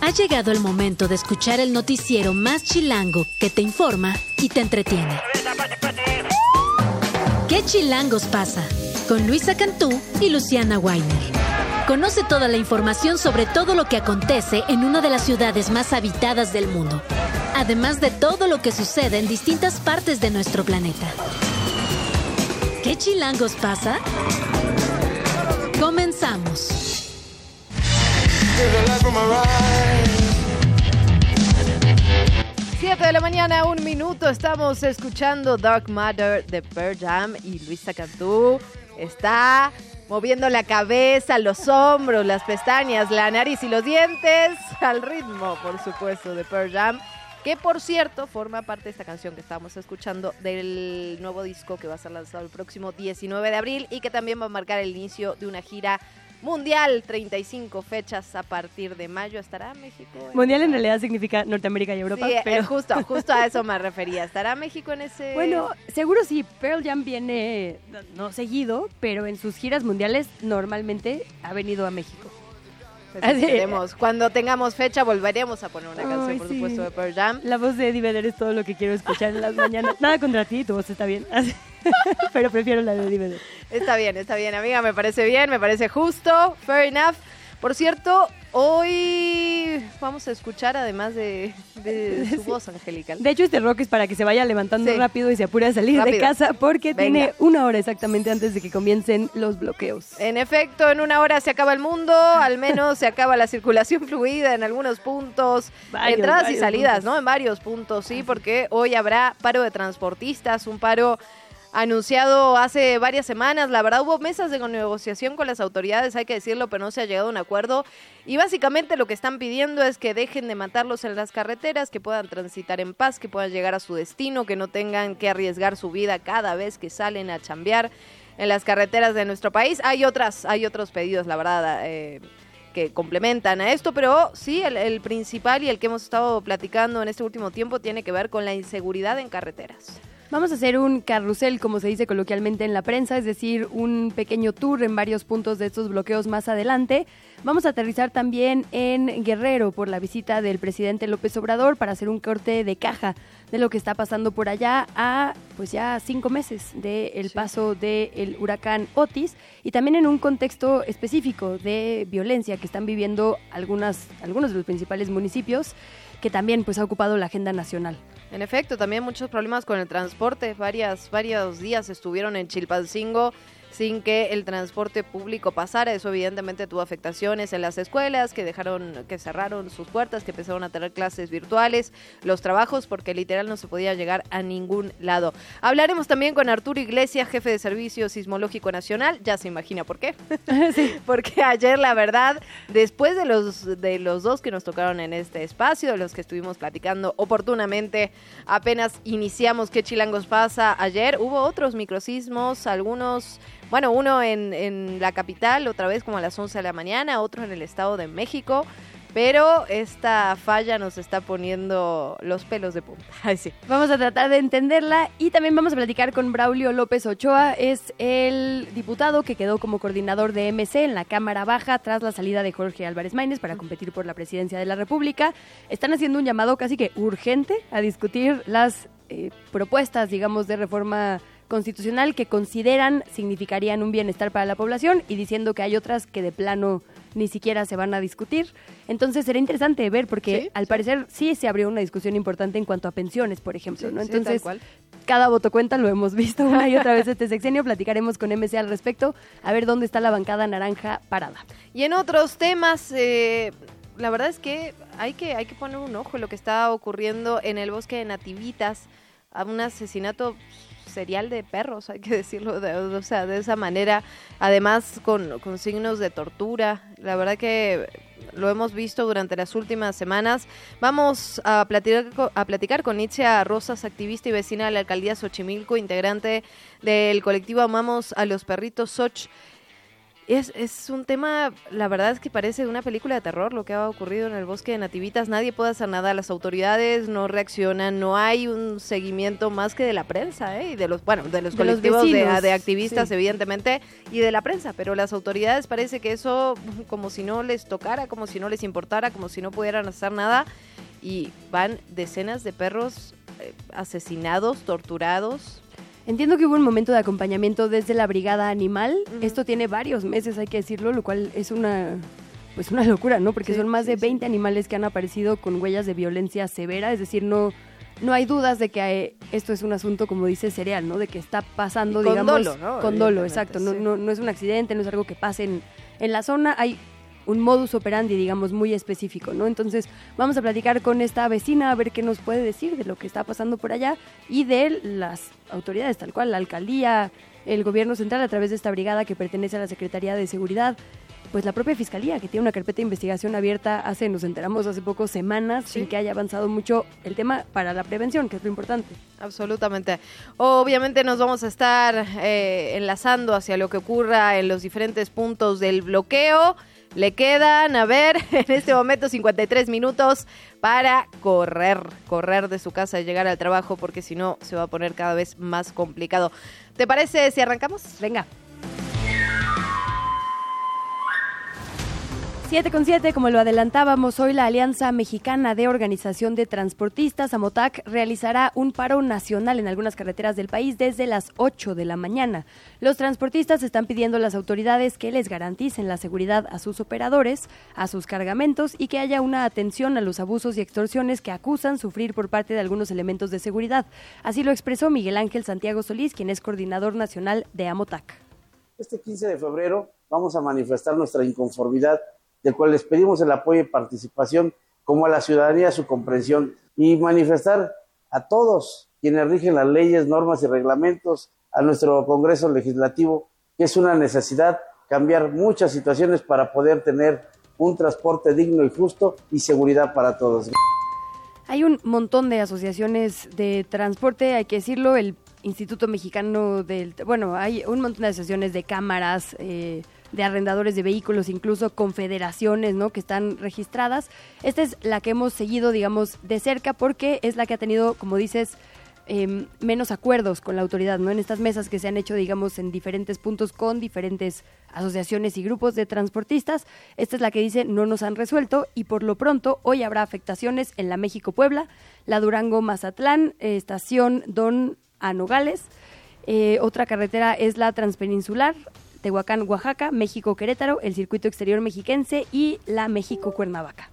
Ha llegado el momento de escuchar el noticiero más chilango que te informa y te entretiene. ¿Qué chilangos pasa? Con Luisa Cantú y Luciana Weiner. Conoce toda la información sobre todo lo que acontece en una de las ciudades más habitadas del mundo, además de todo lo que sucede en distintas partes de nuestro planeta. ¿Qué chilangos pasa? Comenzamos. 7 de la mañana, un minuto, estamos escuchando Dark Matter de Pearl Jam y Luisa Cantú está moviendo la cabeza, los hombros, las pestañas, la nariz y los dientes al ritmo, por supuesto, de Pearl Jam. Que por cierto forma parte de esta canción que estamos escuchando del nuevo disco que va a ser lanzado el próximo 19 de abril y que también va a marcar el inicio de una gira mundial, 35 fechas a partir de mayo. ¿Estará México? Mundial en realidad significa Norteamérica y Europa, Sí, eh, pero justo, justo a eso me refería. ¿Estará México en ese...? bueno, seguro sí, Pearl Jam viene no seguido, pero en sus giras mundiales normalmente ha venido a México. Esperemos. Cuando tengamos fecha volveremos a poner una canción, Ay, por sí. supuesto, de Pearl Jam. La voz de Eddie Vedder es todo lo que quiero escuchar en las mañanas. Nada contra ti, tu voz está bien. pero prefiero la de Eddie Vedder. Está bien, está bien, amiga, me parece bien, me parece justo, fair enough. Por cierto, hoy vamos a escuchar, además de, de su voz angelical, De hecho, este rock es para que se vaya levantando Sí. rápido y se apure a salir de casa porque Venga. tiene una hora exactamente antes de que comiencen los bloqueos. En efecto, en una hora se acaba el mundo, al menos se acaba la circulación fluida en algunos puntos, Varios, entradas y salidas, puntos. ¿no? En varios puntos, sí, porque hoy habrá paro de transportistas, un paro anunciado hace varias semanas. La verdad hubo mesas de negociación con las autoridades, hay que decirlo, pero no se ha llegado a un acuerdo. Y básicamente lo que están pidiendo es que dejen de matarlos en las carreteras, que puedan transitar en paz, que puedan llegar a su destino, que no tengan que arriesgar su vida cada vez que salen a chambear en las carreteras de nuestro país. Hay otras, hay otros pedidos, la verdad. eh, que complementan a esto, pero sí, el, el principal y el que hemos estado platicando en este último tiempo tiene que ver con la inseguridad en carreteras. Vamos a hacer un carrusel, como se dice coloquialmente en la prensa, es decir, un pequeño tour en varios puntos de estos bloqueos más adelante. Vamos a aterrizar también en Guerrero por la visita del presidente López Obrador para hacer un corte de caja de lo que está pasando por allá a pues ya cinco meses del Sí. paso del huracán Otis y también en un contexto específico de violencia que están viviendo algunas, algunos de los principales municipios que también pues ha ocupado la agenda nacional. En efecto, también muchos problemas con el transporte. Varias, varios días estuvieron en Chilpancingo sin que el transporte público pasara. Eso evidentemente tuvo afectaciones en las escuelas que dejaron, que cerraron sus puertas, que empezaron a tener clases virtuales, los trabajos, porque literal no se podía llegar a ningún lado. Hablaremos también con Arturo Iglesias, jefe de Servicio Sismológico Nacional. Ya se imagina por qué. Porque ayer, la verdad, después de los, de los dos que nos tocaron en este espacio, de los que estuvimos platicando oportunamente, apenas iniciamos qué chilangos pasa ayer, hubo otros microsismos, algunos, bueno, uno en, en la capital, otra vez como a las 11 de la mañana, otro en el Estado de México. Pero esta falla nos está poniendo los pelos de punta. Ay. Vamos a tratar de entenderla y también vamos a platicar con Braulio López Ochoa. Es el diputado que quedó como coordinador de MC en la Cámara Baja tras la salida de Jorge Álvarez Maínez para competir por la presidencia de la República. Están haciendo un llamado casi que urgente a discutir las eh, propuestas, digamos, de reforma constitucional que consideran significarían un bienestar para la población y diciendo que hay otras que de plano ni siquiera se van a discutir. Entonces será interesante ver porque Sí, al parecer sí se abrió una discusión importante en cuanto a pensiones, por ejemplo, Sí, ¿no? Entonces, cada voto cuenta, lo hemos visto una y otra vez este sexenio, platicaremos con MC al respecto, a ver dónde está la bancada naranja parada. Y en otros temas, eh, la verdad es que hay, que hay que poner un ojo en lo que está ocurriendo en el bosque de Nativitas, a un asesinato de perros, hay que decirlo, de, o sea, de esa manera, además con, con signos de tortura. La verdad que lo hemos visto durante las últimas semanas. Vamos a platicar, a platicar con Itzia Rosas, activista y vecina de la alcaldía Xochimilco, integrante del colectivo Amamos a los Perritos Soch. Es, es un tema, la verdad es que parece una película de terror lo que ha ocurrido en el bosque de Nativitas. Nadie puede hacer nada, las autoridades no reaccionan, no hay un seguimiento más que de la prensa, ¿eh? Y de los, bueno, de los colectivos de, activistas, evidentemente, y de la prensa. Pero las autoridades parece que eso, como si no les tocara, como si no les importara, como si no pudieran hacer nada. Y van decenas de perros eh, asesinados, torturados, Entiendo que hubo un momento de acompañamiento desde la brigada animal. Esto tiene varios meses, hay que decirlo, lo cual es una pues una locura, ¿no? Porque son más de 20 animales que han aparecido con huellas de violencia severa, es decir, no no hay dudas de que esto es un asunto, como dice Cereal, ¿no? De que está pasando, con digamos... Dolo, ¿no? Con dolo, exacto. No, no, no, es un accidente, no es algo que pase en, en la zona. Hay un modus operandi, digamos, muy específico, ¿no? Entonces, vamos a platicar con esta vecina a ver qué nos puede decir de lo que está pasando por allá y de las autoridades, tal cual, la alcaldía, el gobierno central a través de esta brigada que pertenece a la Secretaría de Seguridad, pues la propia fiscalía que tiene una carpeta de investigación abierta hace, nos enteramos hace pocas semanas, sin que haya avanzado mucho el tema para la prevención, que es lo importante. Absolutamente. Obviamente nos vamos a estar eh, enlazando hacia lo que ocurra en los diferentes puntos del bloqueo. Le quedan, a ver, en este momento 53 minutos para correr, correr de su casa y llegar al trabajo porque si no se va a poner cada vez más complicado. ¿Te parece si arrancamos? Venga. 7 con 7, como lo adelantábamos, hoy la Alianza Mexicana de Organización de Transportistas, AMOTAC, realizará un paro nacional en algunas carreteras del país desde las 8 de la mañana. Los transportistas están pidiendo a las autoridades que les garanticen la seguridad a sus operadores, a sus cargamentos y que haya una atención a los abusos y extorsiones que acusan sufrir por parte de algunos elementos de seguridad. Así lo expresó Miguel Ángel Santiago Solís, quien es coordinador nacional de AMOTAC. Este 15 de febrero vamos a manifestar nuestra inconformidad del cual les pedimos el apoyo y participación, como a la ciudadanía su comprensión y manifestar a todos quienes rigen las leyes, normas y reglamentos, a nuestro Congreso Legislativo, que es una necesidad cambiar muchas situaciones para poder tener un transporte digno y justo y seguridad para todos. Hay un montón de asociaciones de transporte, hay que decirlo, el Instituto Mexicano del... Bueno, hay un montón de asociaciones de cámaras, eh, de arrendadores de vehículos, incluso confederaciones, ¿no? Que están registradas. Esta es la que hemos seguido, digamos, de cerca porque es la que ha tenido, como dices, em, menos acuerdos con la autoridad, ¿no? En estas mesas que se han hecho, digamos, en diferentes puntos con diferentes asociaciones y grupos de transportistas. Esta es la que dice no nos han resuelto y por lo pronto hoy habrá afectaciones en la México-Puebla, la Durango-Mazatlán, estación Don Anogales. Eh, otra carretera es la Transpeninsular, Tehuacán, Oaxaca, México, Querétaro, el circuito exterior mexiquense y la México, Cuernavaca.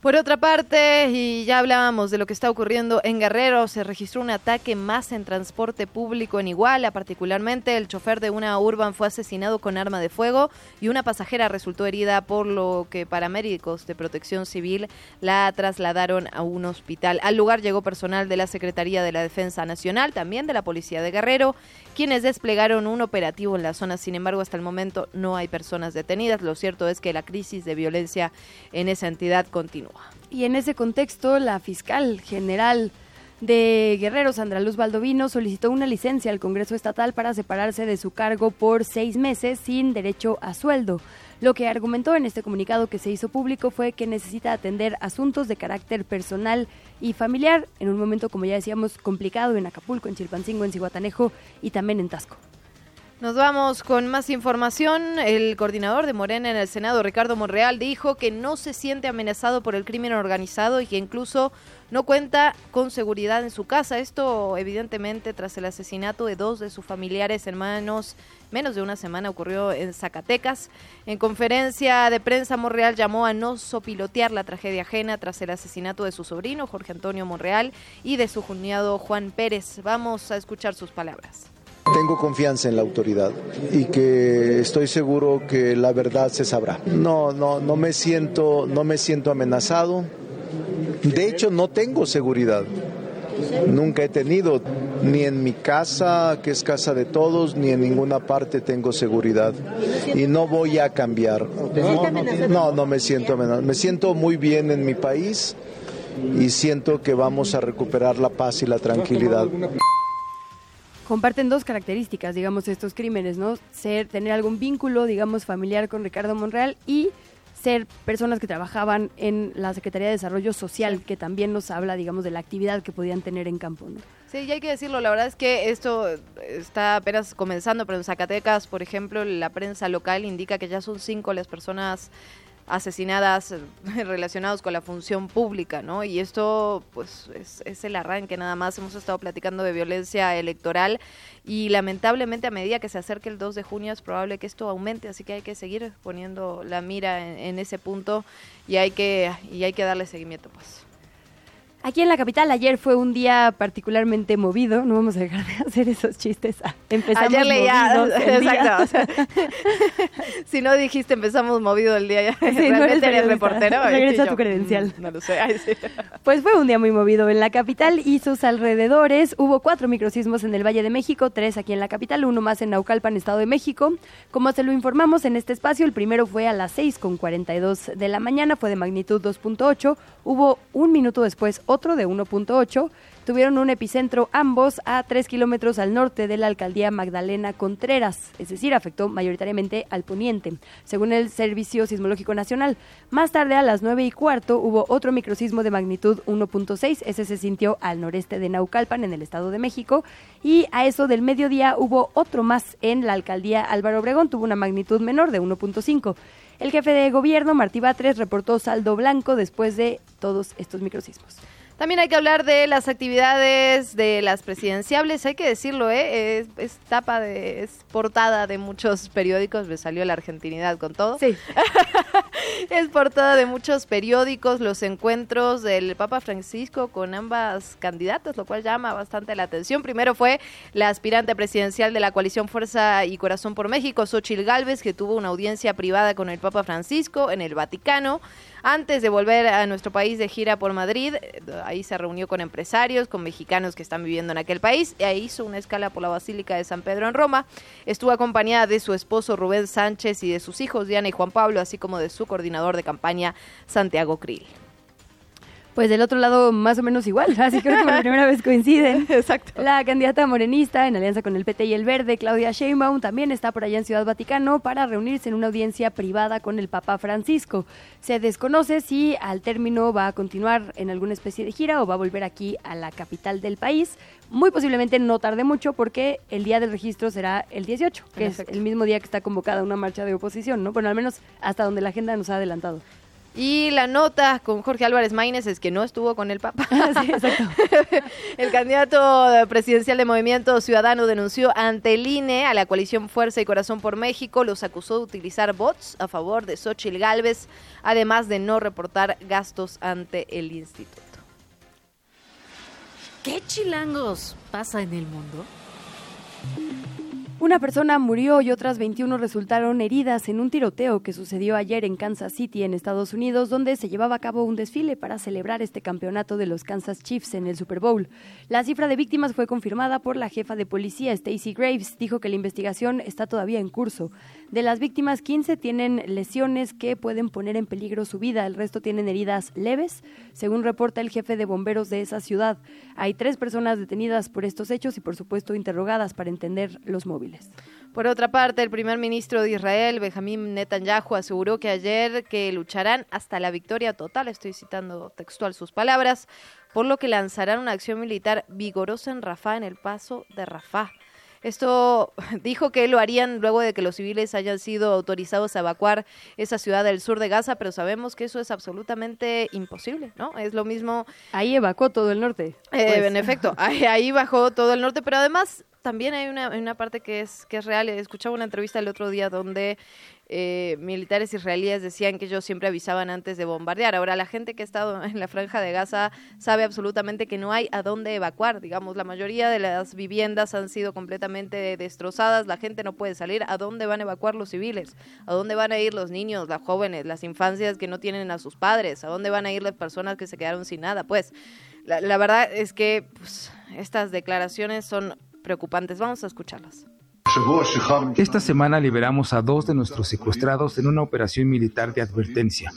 Por otra parte, y ya hablábamos de lo que está ocurriendo en Guerrero, se registró un ataque más en transporte público en Iguala, particularmente el chofer de una urban fue asesinado con arma de fuego y una pasajera resultó herida por lo que paramédicos de protección civil la trasladaron a un hospital. Al lugar llegó personal de la Secretaría de la Defensa Nacional, también de la Policía de Guerrero, quienes desplegaron un operativo en la zona. Sin embargo, hasta el momento no hay personas detenidas. Lo cierto es que la crisis de violencia en esa entidad continúa. Y en ese contexto, la fiscal general de Guerrero, Sandra Luz Baldovino, solicitó una licencia al Congreso Estatal para separarse de su cargo por seis meses sin derecho a sueldo. Lo que argumentó en este comunicado que se hizo público fue que necesita atender asuntos de carácter personal y familiar en un momento, como ya decíamos, complicado en Acapulco, en Chilpancingo, en Cihuatanejo y también en Tasco. Nos vamos con más información. El coordinador de Morena en el Senado, Ricardo Monreal, dijo que no se siente amenazado por el crimen organizado y que incluso no cuenta con seguridad en su casa. Esto, evidentemente, tras el asesinato de dos de sus familiares hermanos. Menos de una semana ocurrió en Zacatecas. En conferencia de prensa, Monreal llamó a no sopilotear la tragedia ajena tras el asesinato de su sobrino, Jorge Antonio Monreal, y de su cuñado Juan Pérez. Vamos a escuchar sus palabras. Tengo confianza en la autoridad y que estoy seguro que la verdad se sabrá. No, no, no me siento, no me siento amenazado. De hecho, no tengo seguridad. Nunca he tenido, ni en mi casa, que es casa de todos, ni en ninguna parte tengo seguridad. Y no voy a cambiar. No, no me siento amenazado. Me siento muy bien en mi país y siento que vamos a recuperar la paz y la tranquilidad. Comparten dos características, digamos, estos crímenes, ¿no? Ser, tener algún vínculo, digamos, familiar con Ricardo Monreal y ser personas que trabajaban en la Secretaría de Desarrollo Social, que también nos habla, digamos, de la actividad que podían tener en campo, ¿no? Sí, y hay que decirlo, la verdad es que esto está apenas comenzando, pero en Zacatecas, por ejemplo, la prensa local indica que ya son cinco las personas asesinadas eh, relacionados con la función pública, ¿no? Y esto, pues, es, es, el arranque nada más. Hemos estado platicando de violencia electoral y lamentablemente a medida que se acerque el 2 de junio es probable que esto aumente, así que hay que seguir poniendo la mira en, en ese punto y hay que, y hay que darle seguimiento, pues. Aquí en la capital ayer fue un día particularmente movido, no vamos a dejar de hacer esos chistes. Empezamos ayer leía, exacto. O sea, si no dijiste empezamos movido el día, ya, sí, realmente no eres reportero. Regresa tu credencial. No lo sé. Ay, sí. Pues fue un día muy movido en la capital y sus alrededores. Hubo cuatro microsismos en el Valle de México, tres aquí en la capital, uno más en Naucalpan, Estado de México. Como se lo informamos en este espacio, el primero fue a las 6 con 42 de la mañana, fue de magnitud 2.8. Hubo un minuto después otro de 1.8. Tuvieron un epicentro ambos a 3 kilómetros al norte de la alcaldía Magdalena Contreras, es decir, afectó mayoritariamente al poniente, según el Servicio Sismológico Nacional. Más tarde, a las 9 y cuarto, hubo otro microsismo de magnitud 1.6, ese se sintió al noreste de Naucalpan, en el Estado de México, y a eso del mediodía hubo otro más en la alcaldía Álvaro Obregón, tuvo una magnitud menor de 1.5. El jefe de gobierno, Martí Batres, reportó saldo blanco después de todos estos microsismos. También hay que hablar de las actividades de las presidenciables, hay que decirlo, ¿eh? es, es tapa de, es portada de muchos periódicos, me salió la argentinidad con todo. Sí. es portada de muchos periódicos, los encuentros del Papa Francisco con ambas candidatas, lo cual llama bastante la atención. Primero fue la aspirante presidencial de la coalición Fuerza y Corazón por México, Xochil Gálvez, que tuvo una audiencia privada con el Papa Francisco en el Vaticano antes de volver a nuestro país de gira por Madrid. Ahí se reunió con empresarios, con mexicanos que están viviendo en aquel país. Ahí hizo una escala por la Basílica de San Pedro en Roma. Estuvo acompañada de su esposo Rubén Sánchez y de sus hijos Diana y Juan Pablo, así como de su coordinador de campaña Santiago Krill. Pues del otro lado más o menos igual, así creo que por primera vez coinciden. Exacto. La candidata morenista en alianza con el PT y el Verde, Claudia Sheinbaum, también está por allá en Ciudad Vaticano para reunirse en una audiencia privada con el Papa Francisco. Se desconoce si al término va a continuar en alguna especie de gira o va a volver aquí a la capital del país. Muy posiblemente no tarde mucho porque el día del registro será el 18, que es el mismo día que está convocada una marcha de oposición, ¿no? Bueno, al menos hasta donde la agenda nos ha adelantado. Y la nota con Jorge Álvarez Maínez es que no estuvo con el Papa. sí, exacto. el candidato presidencial de Movimiento Ciudadano denunció ante el INE a la coalición Fuerza y Corazón por México. Los acusó de utilizar bots a favor de Xochil Gálvez, además de no reportar gastos ante el instituto. ¿Qué chilangos pasa en el mundo? Una persona murió y otras 21 resultaron heridas en un tiroteo que sucedió ayer en Kansas City, en Estados Unidos, donde se llevaba a cabo un desfile para celebrar este campeonato de los Kansas Chiefs en el Super Bowl. La cifra de víctimas fue confirmada por la jefa de policía, Stacey Graves. Dijo que la investigación está todavía en curso. De las víctimas, 15 tienen lesiones que pueden poner en peligro su vida. El resto tienen heridas leves, según reporta el jefe de bomberos de esa ciudad. Hay tres personas detenidas por estos hechos y, por supuesto, interrogadas para entender los móviles. Por otra parte, el primer ministro de Israel, Benjamín Netanyahu, aseguró que ayer que lucharán hasta la victoria total, estoy citando textual sus palabras, por lo que lanzarán una acción militar vigorosa en Rafah, en el paso de Rafah. Esto dijo que lo harían luego de que los civiles hayan sido autorizados a evacuar esa ciudad del sur de Gaza, pero sabemos que eso es absolutamente imposible, ¿no? Es lo mismo. Ahí evacuó todo el norte. Eh, pues. En efecto, ahí, ahí bajó todo el norte, pero además también hay una, una parte que es, que es real. Escuchaba una entrevista el otro día donde eh, militares israelíes decían que ellos siempre avisaban antes de bombardear. Ahora, la gente que ha estado en la franja de Gaza sabe absolutamente que no hay a dónde evacuar. Digamos, la mayoría de las viviendas han sido completamente destrozadas. La gente no puede salir. ¿A dónde van a evacuar los civiles? ¿A dónde van a ir los niños, las jóvenes, las infancias que no tienen a sus padres? ¿A dónde van a ir las personas que se quedaron sin nada? Pues la, la verdad es que pues, estas declaraciones son preocupantes. Vamos a escucharlas. Esta semana liberamos a dos de nuestros secuestrados en una operación militar de advertencia.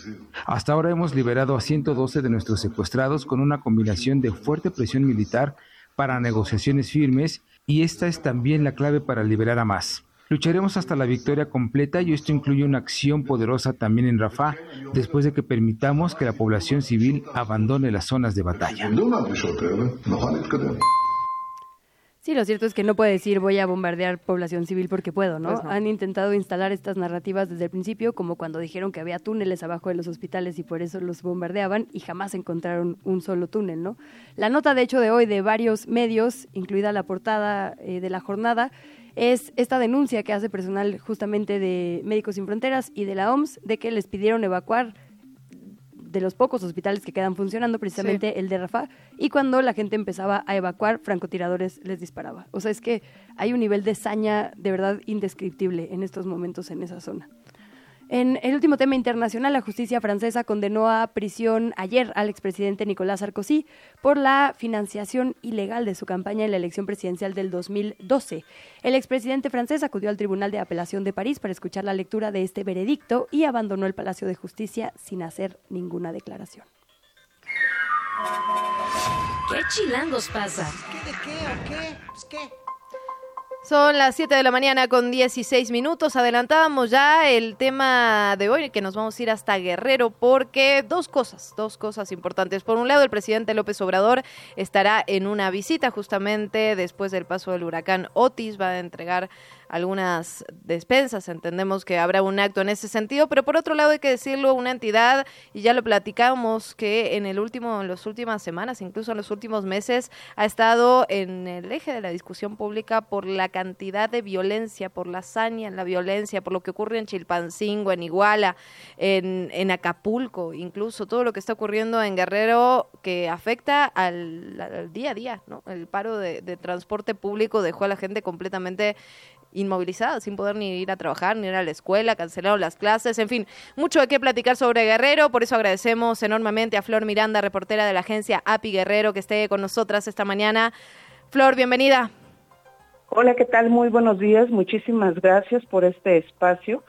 Hasta ahora hemos liberado a 112 de nuestros secuestrados con una combinación de fuerte presión militar para negociaciones firmes y esta es también la clave para liberar a más. Lucharemos hasta la victoria completa y esto incluye una acción poderosa también en Rafah, después de que permitamos que la población civil abandone las zonas de batalla. Sí, lo cierto es que no puede decir voy a bombardear población civil porque puedo, ¿no? Pues no. Han intentado instalar estas narrativas desde el principio, como cuando dijeron que había túneles abajo de los hospitales y por eso los bombardeaban y jamás encontraron un solo túnel, ¿no? La nota, de hecho, de hoy de varios medios, incluida la portada eh, de la jornada, es esta denuncia que hace personal justamente de Médicos Sin Fronteras y de la OMS de que les pidieron evacuar de los pocos hospitales que quedan funcionando, precisamente el de Rafah, y cuando la gente empezaba a evacuar, francotiradores les disparaba. O sea, es que hay un nivel de saña de verdad indescriptible en estos momentos en esa zona. En el último tema internacional, la justicia francesa condenó a prisión ayer al expresidente Nicolás Sarkozy por la financiación ilegal de su campaña en la elección presidencial del 2012. El expresidente francés acudió al Tribunal de Apelación de París para escuchar la lectura de este veredicto y abandonó el Palacio de Justicia sin hacer ninguna declaración. ¿Qué chilangos pasa? ¿Qué de qué o qué? Pues qué. Son las 7 de la mañana con 16 minutos. Adelantábamos ya el tema de hoy, que nos vamos a ir hasta Guerrero, porque dos cosas, dos cosas importantes. Por un lado, el presidente López Obrador estará en una visita justamente después del paso del huracán Otis. Va a entregar algunas despensas. Entendemos que habrá un acto en ese sentido, pero por otro lado hay que decirlo, una entidad, y ya lo platicamos, que en el último, en las últimas semanas, incluso en los últimos meses, ha estado en el eje de la discusión pública por la cantidad de violencia, por la hazaña en la violencia, por lo que ocurre en Chilpancingo, en Iguala, en, Acapulco, incluso todo lo que está ocurriendo en Guerrero que afecta al, día a día, ¿no? El paro de transporte público dejó a la gente completamente inmovilizada, sin poder ni ir a trabajar, ni ir a la escuela, cancelaron las clases, en fin, mucho de qué platicar sobre Guerrero, por eso agradecemos enormemente a Flor Miranda, reportera de la agencia API Guerrero, que esté con nosotras esta mañana. Flor, bienvenida. Hola, ¿qué tal? Muy buenos días, muchísimas gracias por este espacio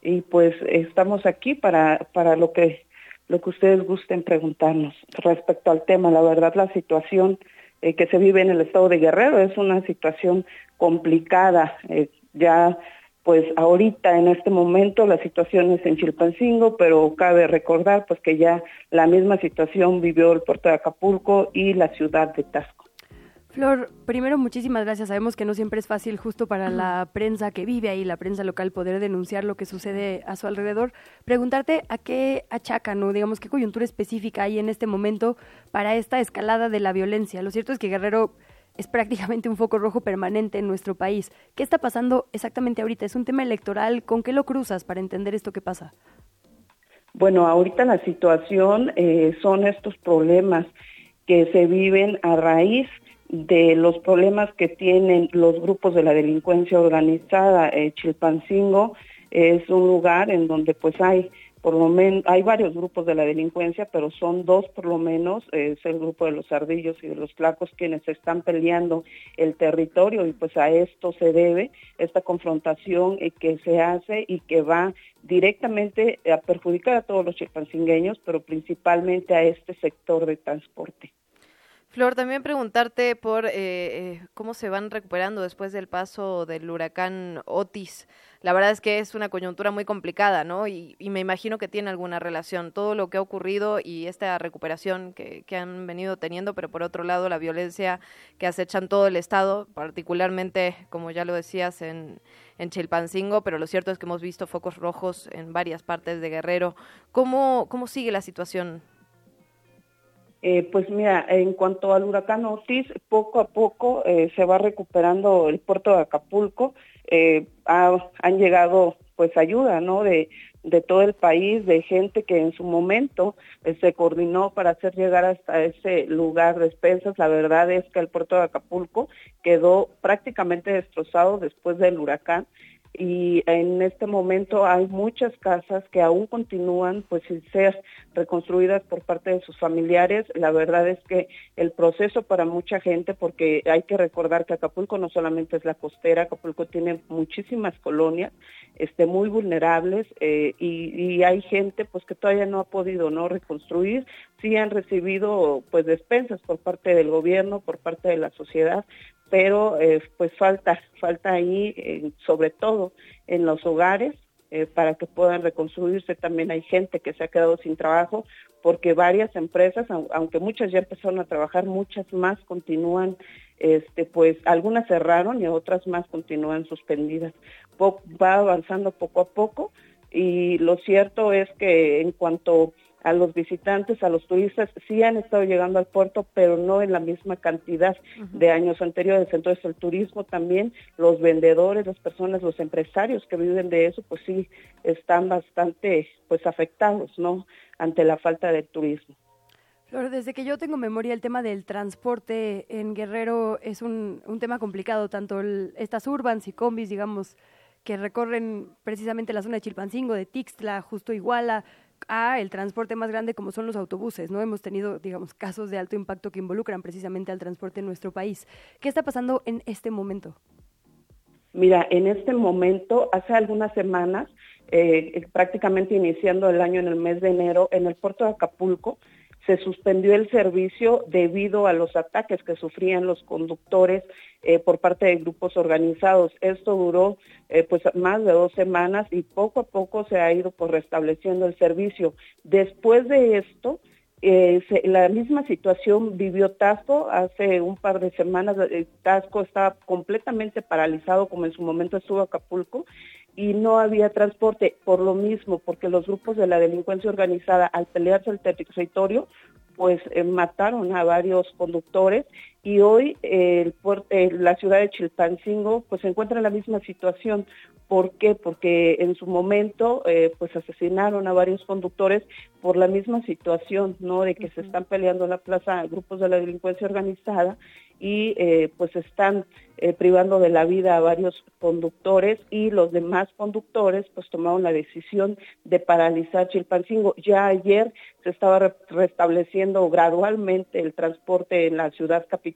y pues estamos aquí para, para lo que lo que ustedes gusten preguntarnos respecto al tema. La verdad, la situación eh, que se vive en el estado de Guerrero es una situación complicada. Eh, ya, pues ahorita en este momento la situación es en Chilpancingo, pero cabe recordar pues que ya la misma situación vivió el puerto de Acapulco y la ciudad de Tasco. Flor, primero muchísimas gracias. Sabemos que no siempre es fácil justo para la prensa que vive ahí, la prensa local, poder denunciar lo que sucede a su alrededor. Preguntarte a qué achacan o digamos qué coyuntura específica hay en este momento para esta escalada de la violencia. Lo cierto es que Guerrero es prácticamente un foco rojo permanente en nuestro país. ¿Qué está pasando exactamente ahorita? ¿Es un tema electoral? ¿Con qué lo cruzas para entender esto que pasa? Bueno, ahorita la situación eh, son estos problemas que se viven a raíz de los problemas que tienen los grupos de la delincuencia organizada. Eh, Chilpancingo es un lugar en donde pues hay por lo menos hay varios grupos de la delincuencia, pero son dos por lo menos, es el grupo de los ardillos y de los flacos quienes están peleando el territorio y pues a esto se debe esta confrontación eh, que se hace y que va directamente a perjudicar a todos los chilpancingueños, pero principalmente a este sector de transporte. Flor, también preguntarte por eh, eh, cómo se van recuperando después del paso del huracán Otis. La verdad es que es una coyuntura muy complicada, ¿no? Y, y me imagino que tiene alguna relación todo lo que ha ocurrido y esta recuperación que, han venido teniendo, pero por otro lado la violencia que acechan todo el Estado, particularmente, como ya lo decías, en, en Chilpancingo, pero lo cierto es que hemos visto focos rojos en varias partes de Guerrero. ¿Cómo, cómo sigue la situación eh, pues mira, en cuanto al huracán Otis, poco a poco eh, se va recuperando el puerto de Acapulco. Eh, ha, han llegado pues ayuda, ¿no? De, de todo el país, de gente que en su momento se coordinó para hacer llegar hasta ese lugar despensas. La verdad es que el puerto de Acapulco quedó prácticamente destrozado después del huracán y en este momento hay muchas casas que aún continúan pues sin ser reconstruidas por parte de sus familiares. La verdad es que el proceso para mucha gente, porque hay que recordar que Acapulco no solamente es la costera, Acapulco tiene muchísimas colonias este, muy vulnerables eh, y, y, hay gente pues que todavía no ha podido no reconstruir, sí han recibido pues despensas por parte del gobierno, por parte de la sociedad, pero eh, pues falta, falta ahí, eh, sobre todo en los hogares, eh, para que puedan reconstruirse. También hay gente que se ha quedado sin trabajo porque varias empresas, aunque muchas ya empezaron a trabajar, muchas más continúan, este, pues algunas cerraron y otras más continúan suspendidas. va avanzando poco a poco y lo cierto es que en cuanto a los visitantes, a los turistas, sí han estado llegando al puerto, pero no en la misma cantidad de años anteriores. Entonces el turismo también, los vendedores, las personas, los empresarios que viven de eso, pues sí están bastante pues afectados, ¿no? Ante la falta de turismo. Flor, desde que yo tengo memoria, el tema del transporte en Guerrero es un, tema complicado, tanto estas urbans y combis, digamos, que recorren precisamente la zona de Chilpancingo, de Tixtla, justo Iguala, a el transporte más grande como son los autobuses, ¿no? Hemos tenido, digamos, casos de alto impacto que involucran precisamente al transporte en nuestro país. ¿Qué está pasando en este momento? Mira, en este momento, hace algunas semanas, eh, prácticamente iniciando el año en el mes de enero, en el puerto de Acapulco, se suspendió el servicio debido a los ataques que sufrían los conductores eh, por parte de grupos organizados. Esto duró eh, pues más de dos semanas y poco a poco se ha ido pues, restableciendo el servicio. Después de esto, eh, la misma situación vivió Tasco hace un par de semanas. Tasco estaba completamente paralizado como en su momento estuvo Acapulco y no había transporte por lo mismo, porque los grupos de la delincuencia organizada al pelearse el territorio, pues eh, mataron a varios conductores y hoy eh, la ciudad de Chilpancingo pues se encuentra en la misma situación. ¿Por qué? Porque en su momento eh, pues asesinaron a varios conductores por la misma situación, ¿no? De que se están peleando en la plaza grupos de la delincuencia organizada y eh, pues están eh, privando de la vida a varios conductores y los demás conductores pues tomaron la decisión de paralizar Chilpancingo. Ya ayer se estaba restableciendo gradualmente el transporte en la ciudad capital,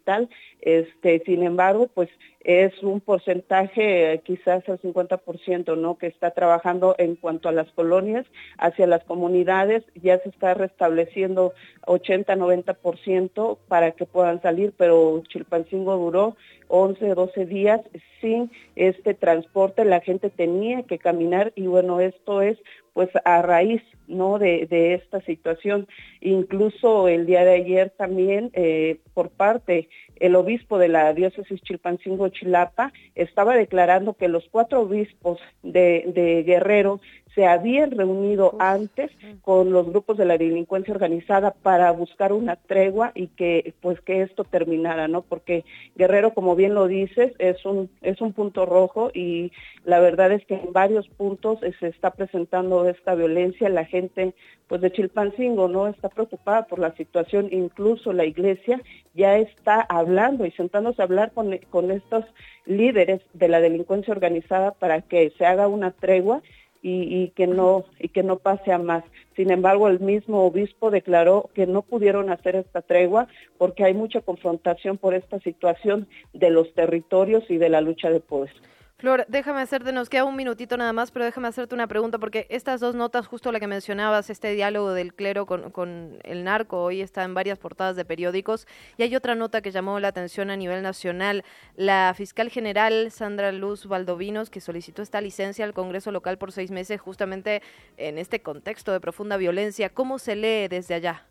este, sin embargo pues es un porcentaje eh, quizás el 50% no que está trabajando en cuanto a las colonias hacia las comunidades. Ya se está restableciendo 80 90% para que puedan salir pero Chilpancingo duró 11, 12 días sin este transporte, la gente tenía que caminar y bueno, esto es pues a raíz no de, esta situación. Incluso el día de ayer también eh, por parte el obispo de la diócesis Chilpancingo Chilapa estaba declarando que los cuatro obispos de, de Guerrero se habían reunido antes con los grupos de la delincuencia organizada para buscar una tregua y que pues que esto terminara, ¿no? Porque Guerrero, como bien lo dices, es un es un punto rojo y la verdad es que en varios puntos se está presentando esta violencia, la gente pues de Chilpancingo no está preocupada por la situación, incluso la iglesia ya está hablando y sentándose a hablar con, con estos líderes de la delincuencia organizada para que se haga una tregua y, que no y que no pase a más. Sin embargo, el mismo obispo declaró que no pudieron hacer esta tregua porque hay mucha confrontación por esta situación de los territorios y de la lucha de poder. Flor, déjame hacerte, nos queda un minutito nada más, pero déjame hacerte una pregunta, porque estas dos notas, justo la que mencionabas, este diálogo del clero con, con, el narco, hoy está en varias portadas de periódicos, y hay otra nota que llamó la atención a nivel nacional. La fiscal general Sandra Luz Valdovinos, que solicitó esta licencia al Congreso local por seis meses, justamente en este contexto de profunda violencia. ¿Cómo se lee desde allá?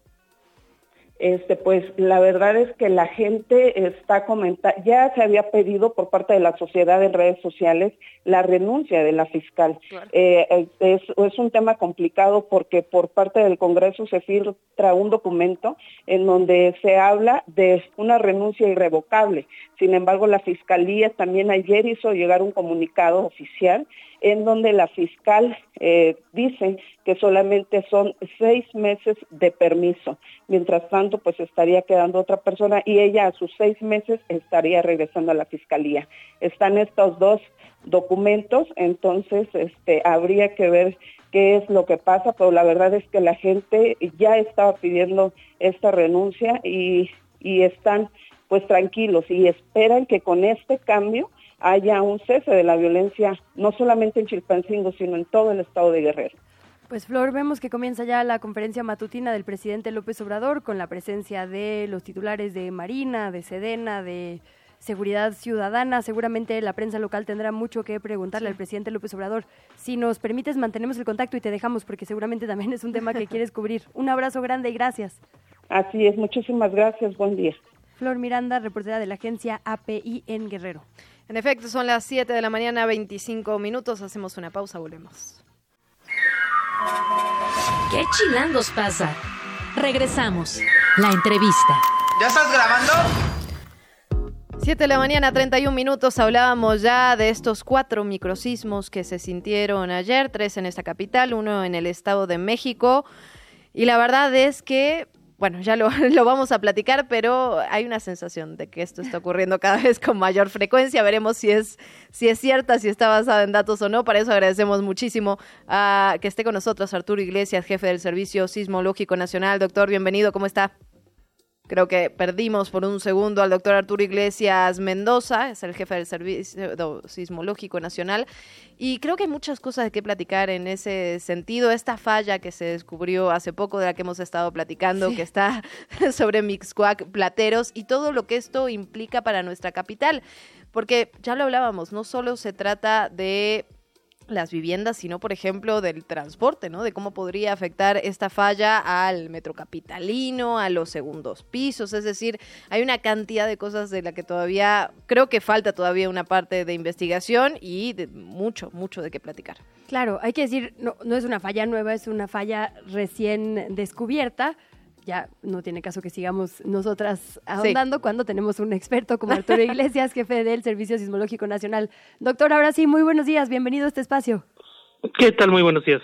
Este, pues la verdad es que la gente está comentando, ya se había pedido por parte de la sociedad en redes sociales la renuncia de la fiscal. Eh, es, es, un tema complicado porque por parte del Congreso se filtra un documento en donde se habla de una renuncia irrevocable. Sin embargo, la Fiscalía también ayer hizo llegar un comunicado oficial en donde la fiscal eh, dice que solamente son seis meses de permiso. Mientras tanto, pues estaría quedando otra persona y ella a sus seis meses estaría regresando a la fiscalía. Están estos dos documentos, entonces este, habría que ver qué es lo que pasa, pero la verdad es que la gente ya estaba pidiendo esta renuncia y, y están pues tranquilos y esperan que con este cambio haya un cese de la violencia, no solamente en Chilpancingo, sino en todo el estado de Guerrero. Pues Flor, vemos que comienza ya la conferencia matutina del presidente López Obrador con la presencia de los titulares de Marina, de Sedena, de seguridad ciudadana. Seguramente la prensa local tendrá mucho que preguntarle al presidente López Obrador. Si nos permites, mantenemos el contacto y te dejamos porque seguramente también es un tema que quieres cubrir. Un abrazo grande y gracias. Así es, muchísimas gracias, buen día. Flor Miranda, reportera de la agencia API en Guerrero. En efecto, son las 7 de la mañana, 25 minutos. Hacemos una pausa, volvemos. ¿Qué chilangos pasa? Regresamos. La entrevista. ¿Ya estás grabando? 7 de la mañana, 31 minutos, hablábamos ya de estos cuatro microsismos que se sintieron ayer, tres en esta capital, uno en el Estado de México. Y la verdad es que bueno, ya lo, vamos a platicar, pero hay una sensación de que esto está ocurriendo cada vez con mayor frecuencia. Veremos si es, si es cierta, si está basada en datos o no. Para eso agradecemos muchísimo a que esté con nosotros Arturo Iglesias, jefe del Servicio Sismológico Nacional. Doctor, bienvenido, ¿cómo está? Creo que perdimos por un segundo al doctor Arturo Iglesias Mendoza, es el jefe del Servicio Sismológico Nacional, y creo que hay muchas cosas de qué platicar en ese sentido. Esta falla que se descubrió hace poco, de la que hemos estado platicando, sí. que está sobre Mixcoac Plateros, y todo lo que esto implica para nuestra capital. Porque ya lo hablábamos, no solo se trata de las viviendas, sino, por ejemplo, del transporte, ¿no? De cómo podría afectar esta falla al metro capitalino, a los segundos pisos, es decir, hay una cantidad de cosas de la que todavía, creo que falta todavía una parte de investigación y de mucho, mucho de qué platicar. Claro, hay que decir, no, no es una falla nueva, es una falla recién descubierta, ya no tiene caso que sigamos nosotras ahondando sí. cuando tenemos un experto como Arturo Iglesias, jefe del Servicio Sismológico Nacional. Doctor, ahora sí, muy buenos días, bienvenido a este espacio. ¿Qué tal? Muy buenos días.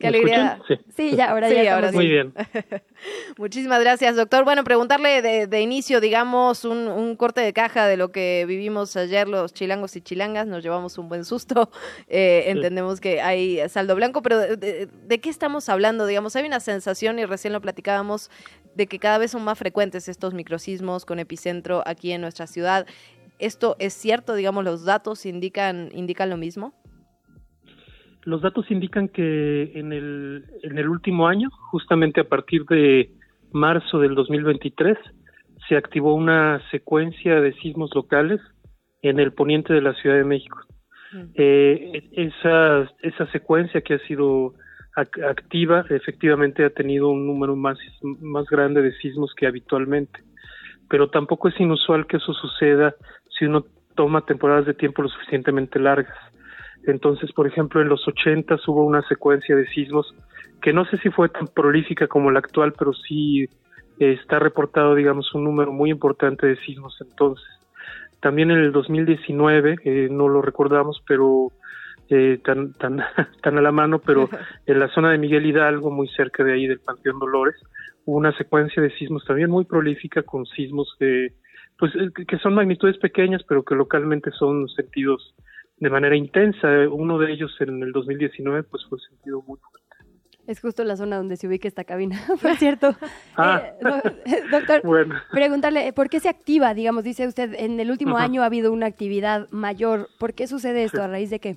Qué alegría. Sí. sí. ya, ahora sí, ya. Ahora Muy bien. Muchísimas gracias, doctor. Bueno, preguntarle de, de inicio, digamos, un, un, corte de caja de lo que vivimos ayer los chilangos y chilangas. Nos llevamos un buen susto. Eh, sí. Entendemos que hay saldo blanco, pero de, de, de, qué estamos hablando? Digamos, hay una sensación, y recién lo platicábamos, de que cada vez son más frecuentes estos microsismos con epicentro aquí en nuestra ciudad. ¿Esto es cierto? Digamos, los datos indican, indican lo mismo. Los datos indican que en el, en el último año, justamente a partir de marzo del 2023, se activó una secuencia de sismos locales en el poniente de la Ciudad de México. Mm. Eh, esa, esa secuencia que ha sido activa efectivamente ha tenido un número más, más grande de sismos que habitualmente, pero tampoco es inusual que eso suceda si uno toma temporadas de tiempo lo suficientemente largas. Entonces, por ejemplo, en los 80 hubo una secuencia de sismos que no sé si fue tan prolífica como la actual, pero sí eh, está reportado, digamos, un número muy importante de sismos entonces. También en el 2019, eh, no lo recordamos, pero eh, tan, tan, tan a la mano, pero en la zona de Miguel Hidalgo, muy cerca de ahí del Panteón Dolores, hubo una secuencia de sismos también muy prolífica con sismos de, pues, que son magnitudes pequeñas, pero que localmente son sentidos de manera intensa. Uno de ellos en el 2019 pues fue sentido muy fuerte. Es justo la zona donde se ubica esta cabina, por cierto. Ah. Eh, doctor, bueno. preguntarle, ¿por qué se activa? Digamos, dice usted, en el último uh -huh. año ha habido una actividad mayor. ¿Por qué sucede esto? Sí. ¿A raíz de qué?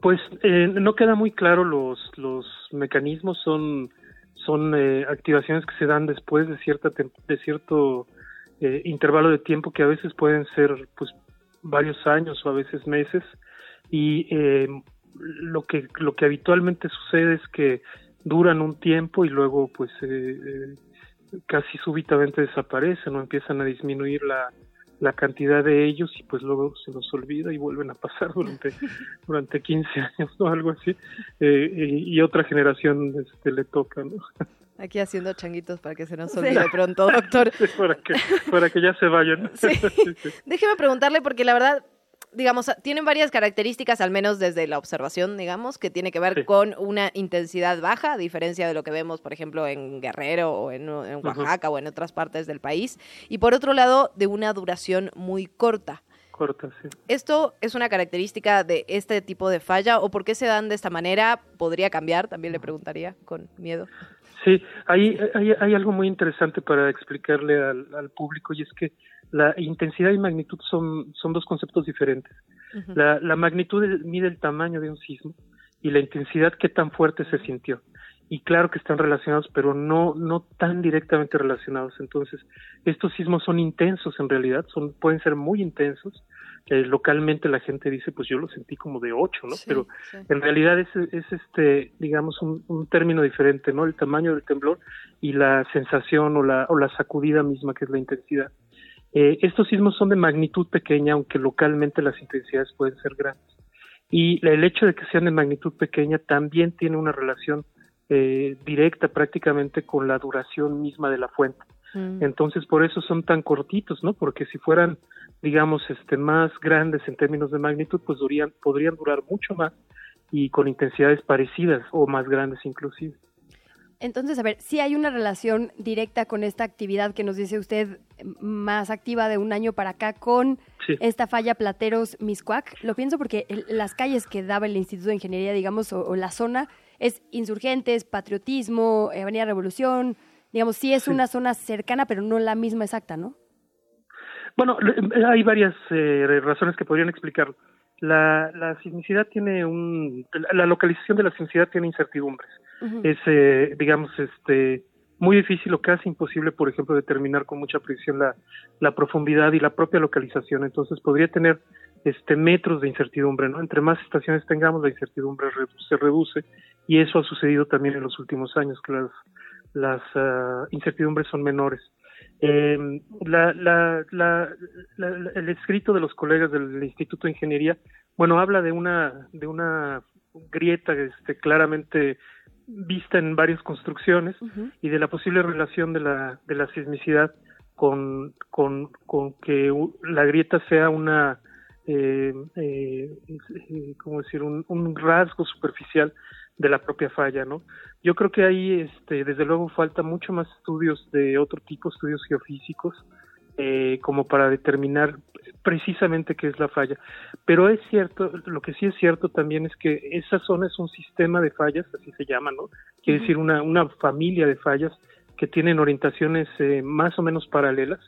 Pues eh, no queda muy claro los, los mecanismos. Son, son eh, activaciones que se dan después de, cierta de cierto eh, intervalo de tiempo que a veces pueden ser pues varios años o a veces meses y eh, lo que lo que habitualmente sucede es que duran un tiempo y luego pues eh, eh, casi súbitamente desaparecen o empiezan a disminuir la, la cantidad de ellos y pues luego se nos olvida y vuelven a pasar durante durante 15 años o algo así y, y, otra generación este, le toca ¿no? Aquí haciendo changuitos para que se nos olvide sí. pronto, doctor. Sí, para, que, para que ya se vayan. Sí. Déjeme preguntarle, porque la verdad, digamos, tienen varias características, al menos desde la observación, digamos, que tiene que ver con una intensidad baja, a diferencia de lo que vemos, por ejemplo, en Guerrero o en, en Oaxaca uh -huh. o en otras partes del país. Y por otro lado, de una duración muy corta. Corta, sí. ¿Esto es una característica de este tipo de falla o por qué se dan de esta manera? ¿Podría cambiar? También le preguntaría con miedo. Sí, hay, hay, hay algo muy interesante para explicarle al, al, público y es que la intensidad y magnitud son, son dos conceptos diferentes. Uh -huh. la, la magnitud mide el tamaño de un sismo y la intensidad qué tan fuerte se sintió. y claro que están relacionados, pero no, no tan directamente relacionados. Entonces, estos sismos son intensos en realidad, son, pueden ser muy intensos. Eh, localmente la gente dice, pues yo lo sentí como de 8, ¿no? pero en realidad es, es este, digamos, un, un, término diferente, ¿no? El tamaño del temblor y la sensación o la, o la sacudida misma que es la intensidad. Eh, estos sismos son de magnitud pequeña, aunque localmente las intensidades pueden ser grandes. Y el hecho de que sean de magnitud pequeña también tiene una relación eh, directa prácticamente con la duración misma de la fuente. Mm. Entonces, por eso son tan cortitos, ¿no? Porque si fueran, digamos, este, más grandes en términos de magnitud, pues durían, podrían durar mucho más y con intensidades parecidas o más grandes inclusive. Entonces, a ver, si hay una relación directa con esta actividad que nos dice usted más activa de un año para acá con esta falla Plateros Miscuac. Lo pienso porque las calles que daba el Instituto de Ingeniería, digamos, o la zona, es Insurgentes, Patriotismo, Avenida Revolución, digamos, sí es una zona cercana, pero no la misma exacta, ¿no? Bueno, hay varias eh, razones que podrían explicarlo. La, la sismicidad tiene un, la localización de la sismicidad tiene incertidumbres. Es, eh, digamos, este, muy difícil o casi imposible, por ejemplo, determinar con mucha precisión la, la profundidad y la propia localización. Entonces podría tener este metros de incertidumbre, ¿no? Entre más estaciones tengamos, la incertidumbre se reduce y eso ha sucedido también en los últimos años, que las, las uh, incertidumbres son menores. Eh, la, la, la, el escrito de los colegas del Instituto de Ingeniería, bueno, habla de una, de una grieta este, claramente vista en varias construcciones y de la posible relación de la, de la sismicidad con, con, con que la grieta sea una eh, eh, ¿cómo decir? Un, un, rasgo superficial de la propia falla, ¿no? Yo creo que ahí, este, desde luego, falta mucho más estudios de otro tipo, estudios geofísicos, eh, como para determinar precisamente qué es la falla. Pero es cierto, lo que sí es cierto también es que esa zona es un sistema de fallas, así se llama, ¿no? Quiere decir una, una familia de fallas que tienen orientaciones eh, más o menos paralelas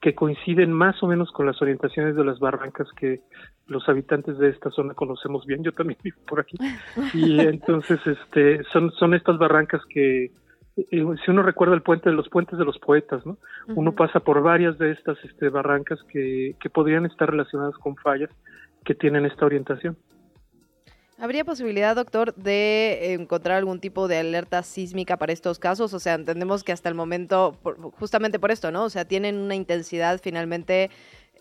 que coinciden más o menos con las orientaciones de las barrancas que los habitantes de esta zona conocemos bien. Yo también vivo por aquí. Y entonces, este, son, son estas barrancas que, eh, si uno recuerda el puente de los puentes de los poetas, ¿no? Uno pasa por varias de estas este, barrancas que, que podrían estar relacionadas con fallas que tienen esta orientación. ¿Habría posibilidad, doctor, de encontrar algún tipo de alerta sísmica para estos casos? O sea, entendemos que hasta el momento, justamente por esto, ¿no? O sea, tienen una intensidad finalmente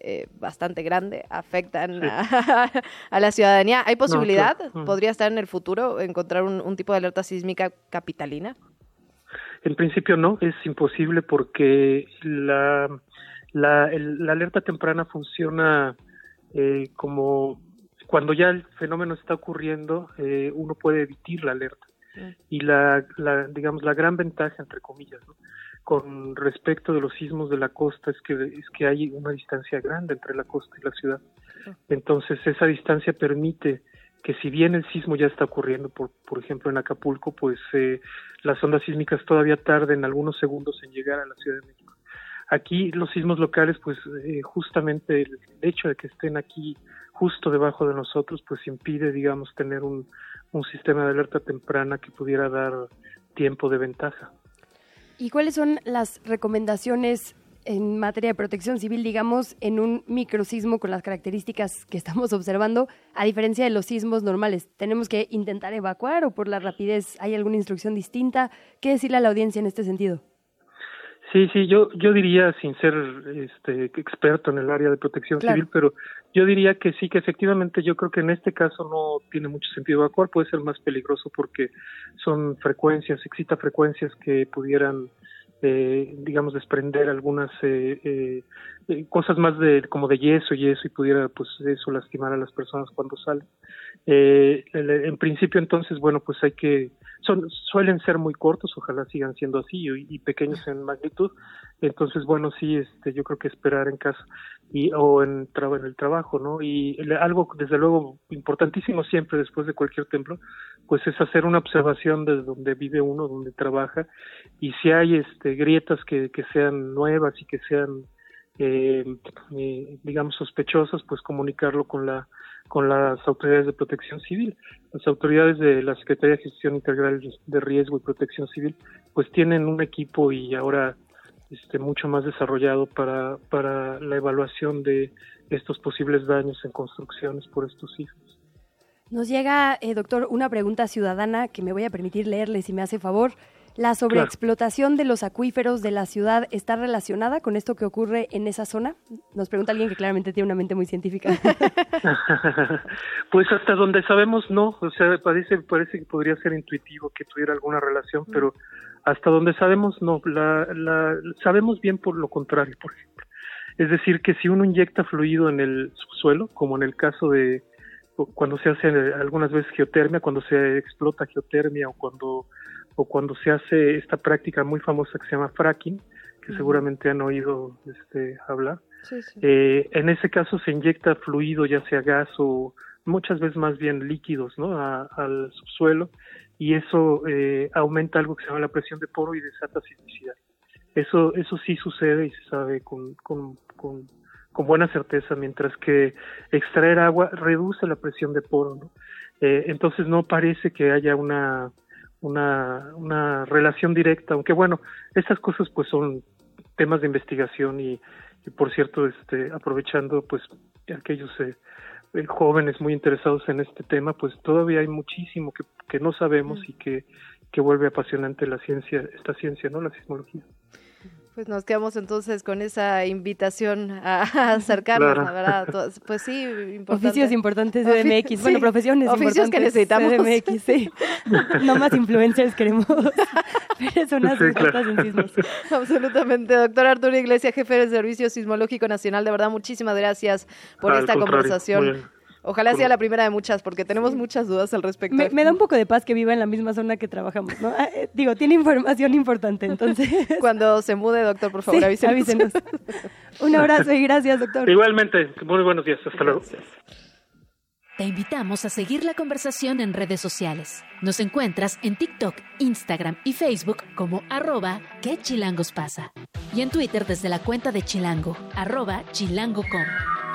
eh, bastante grande, afectan a, la ciudadanía. ¿Hay posibilidad? Mm. ¿Podría estar en el futuro encontrar un, tipo de alerta sísmica capitalina? En principio no, es imposible porque la, la, alerta temprana funciona eh, como cuando ya el fenómeno está ocurriendo, eh, uno puede evitar la alerta. Mm. Y la, la, digamos, la gran ventaja, entre comillas, con respecto de los sismos de la costa es que, es que hay una distancia grande entre la costa y la ciudad. Entonces, esa distancia permite que si bien el sismo ya está ocurriendo, por, por ejemplo, en Acapulco, pues eh, las ondas sísmicas todavía tarden algunos segundos en llegar a la Ciudad de México. Aquí los sismos locales, pues eh, justamente el hecho de que estén aquí justo debajo de nosotros, pues impide, digamos, tener un, un sistema de alerta temprana que pudiera dar tiempo de ventaja. ¿Y cuáles son las recomendaciones en materia de protección civil, digamos, en un microsismo con las características que estamos observando, a diferencia de los sismos normales? ¿Tenemos que intentar evacuar o por la rapidez hay alguna instrucción distinta? ¿Qué decirle a la audiencia en este sentido? Sí, sí, yo, yo diría, sin ser este, experto en el área de protección civil, pero yo diría que sí, que efectivamente yo creo que en este caso no tiene mucho sentido evacuar, puede ser más peligroso porque son frecuencias, excita frecuencias que pudieran, eh, digamos, desprender algunas eh, eh, eh, cosas más de como de yeso y eso y pudiera pues eso lastimar a las personas cuando salen. Eh, en principio entonces bueno pues hay que son suelen ser muy cortos ojalá sigan siendo así y, pequeños en magnitud. Entonces bueno sí este yo creo que esperar en casa y o en, en el trabajo no y algo desde luego importantísimo siempre después de cualquier templo pues es hacer una observación desde donde vive uno donde trabaja. Y si hay este grietas que, que sean nuevas y que sean eh, digamos, sospechosas, pues comunicarlo con la con las autoridades de protección civil. Las autoridades de la Secretaría de Gestión Integral de Riesgo y Protección Civil, pues tienen un equipo y ahora este, mucho más desarrollado para, para la evaluación de estos posibles daños en construcciones por estos sismos. Nos llega, eh, doctor, una pregunta ciudadana que me voy a permitir leerle si me hace favor. ¿La sobreexplotación de los acuíferos de la ciudad está relacionada con esto que ocurre en esa zona? Nos pregunta alguien que claramente tiene una mente muy científica. pues hasta donde sabemos no, o sea, parece, parece que podría ser intuitivo que tuviera alguna relación, mm. pero hasta donde sabemos no, la, la, sabemos bien por lo contrario, por ejemplo. Es decir, que si uno inyecta fluido en el subsuelo, como en el caso de cuando se hace algunas veces geotermia, cuando se explota geotermia o cuando o cuando se hace esta práctica muy famosa que se llama fracking, que seguramente han oído este, hablar. Eh, en ese caso se inyecta fluido, ya sea gas o muchas veces más bien líquidos, ¿no? al subsuelo y eso eh, aumenta algo que se llama la presión de poro y desata sismicidad. Eso, eso sí sucede y se sabe con, con, con, buena certeza, mientras que extraer agua reduce la presión de poro. ¿no? Eh, entonces no parece que haya una, una, una relación directa, aunque bueno, estas cosas pues son temas de investigación y, y por cierto, este, aprovechando pues aquellos eh, eh, jóvenes muy interesados en este tema, pues todavía hay muchísimo que, que no sabemos y que, que vuelve apasionante la ciencia, esta ciencia, ¿no? La sismología. Pues nos quedamos entonces con esa invitación a acercarnos, la verdad. Pues sí, importante. Oficios importantes de MX, bueno, profesiones Oficios que necesitamos. De MX, sí. no más influencers queremos. Personas sí, claro. en sismos. Absolutamente. Doctor Arturo Iglesias, jefe del Servicio Sismológico Nacional, de verdad, muchísimas gracias por esta conversación. Ojalá sea la primera de muchas, porque tenemos muchas dudas al respecto. Me, da un poco de paz que viva en la misma zona que trabajamos, ¿no? Ah, eh, digo, tiene información importante, entonces. Cuando se mude, doctor, por favor, avísenos. un abrazo y gracias, doctor. Igualmente, muy buenos días, hasta luego. Te invitamos a seguir la conversación en redes sociales. Nos encuentras en TikTok, Instagram y Facebook como arroba que chilangos pasa. Y en Twitter desde la cuenta de Chilango, arroba chilango.com.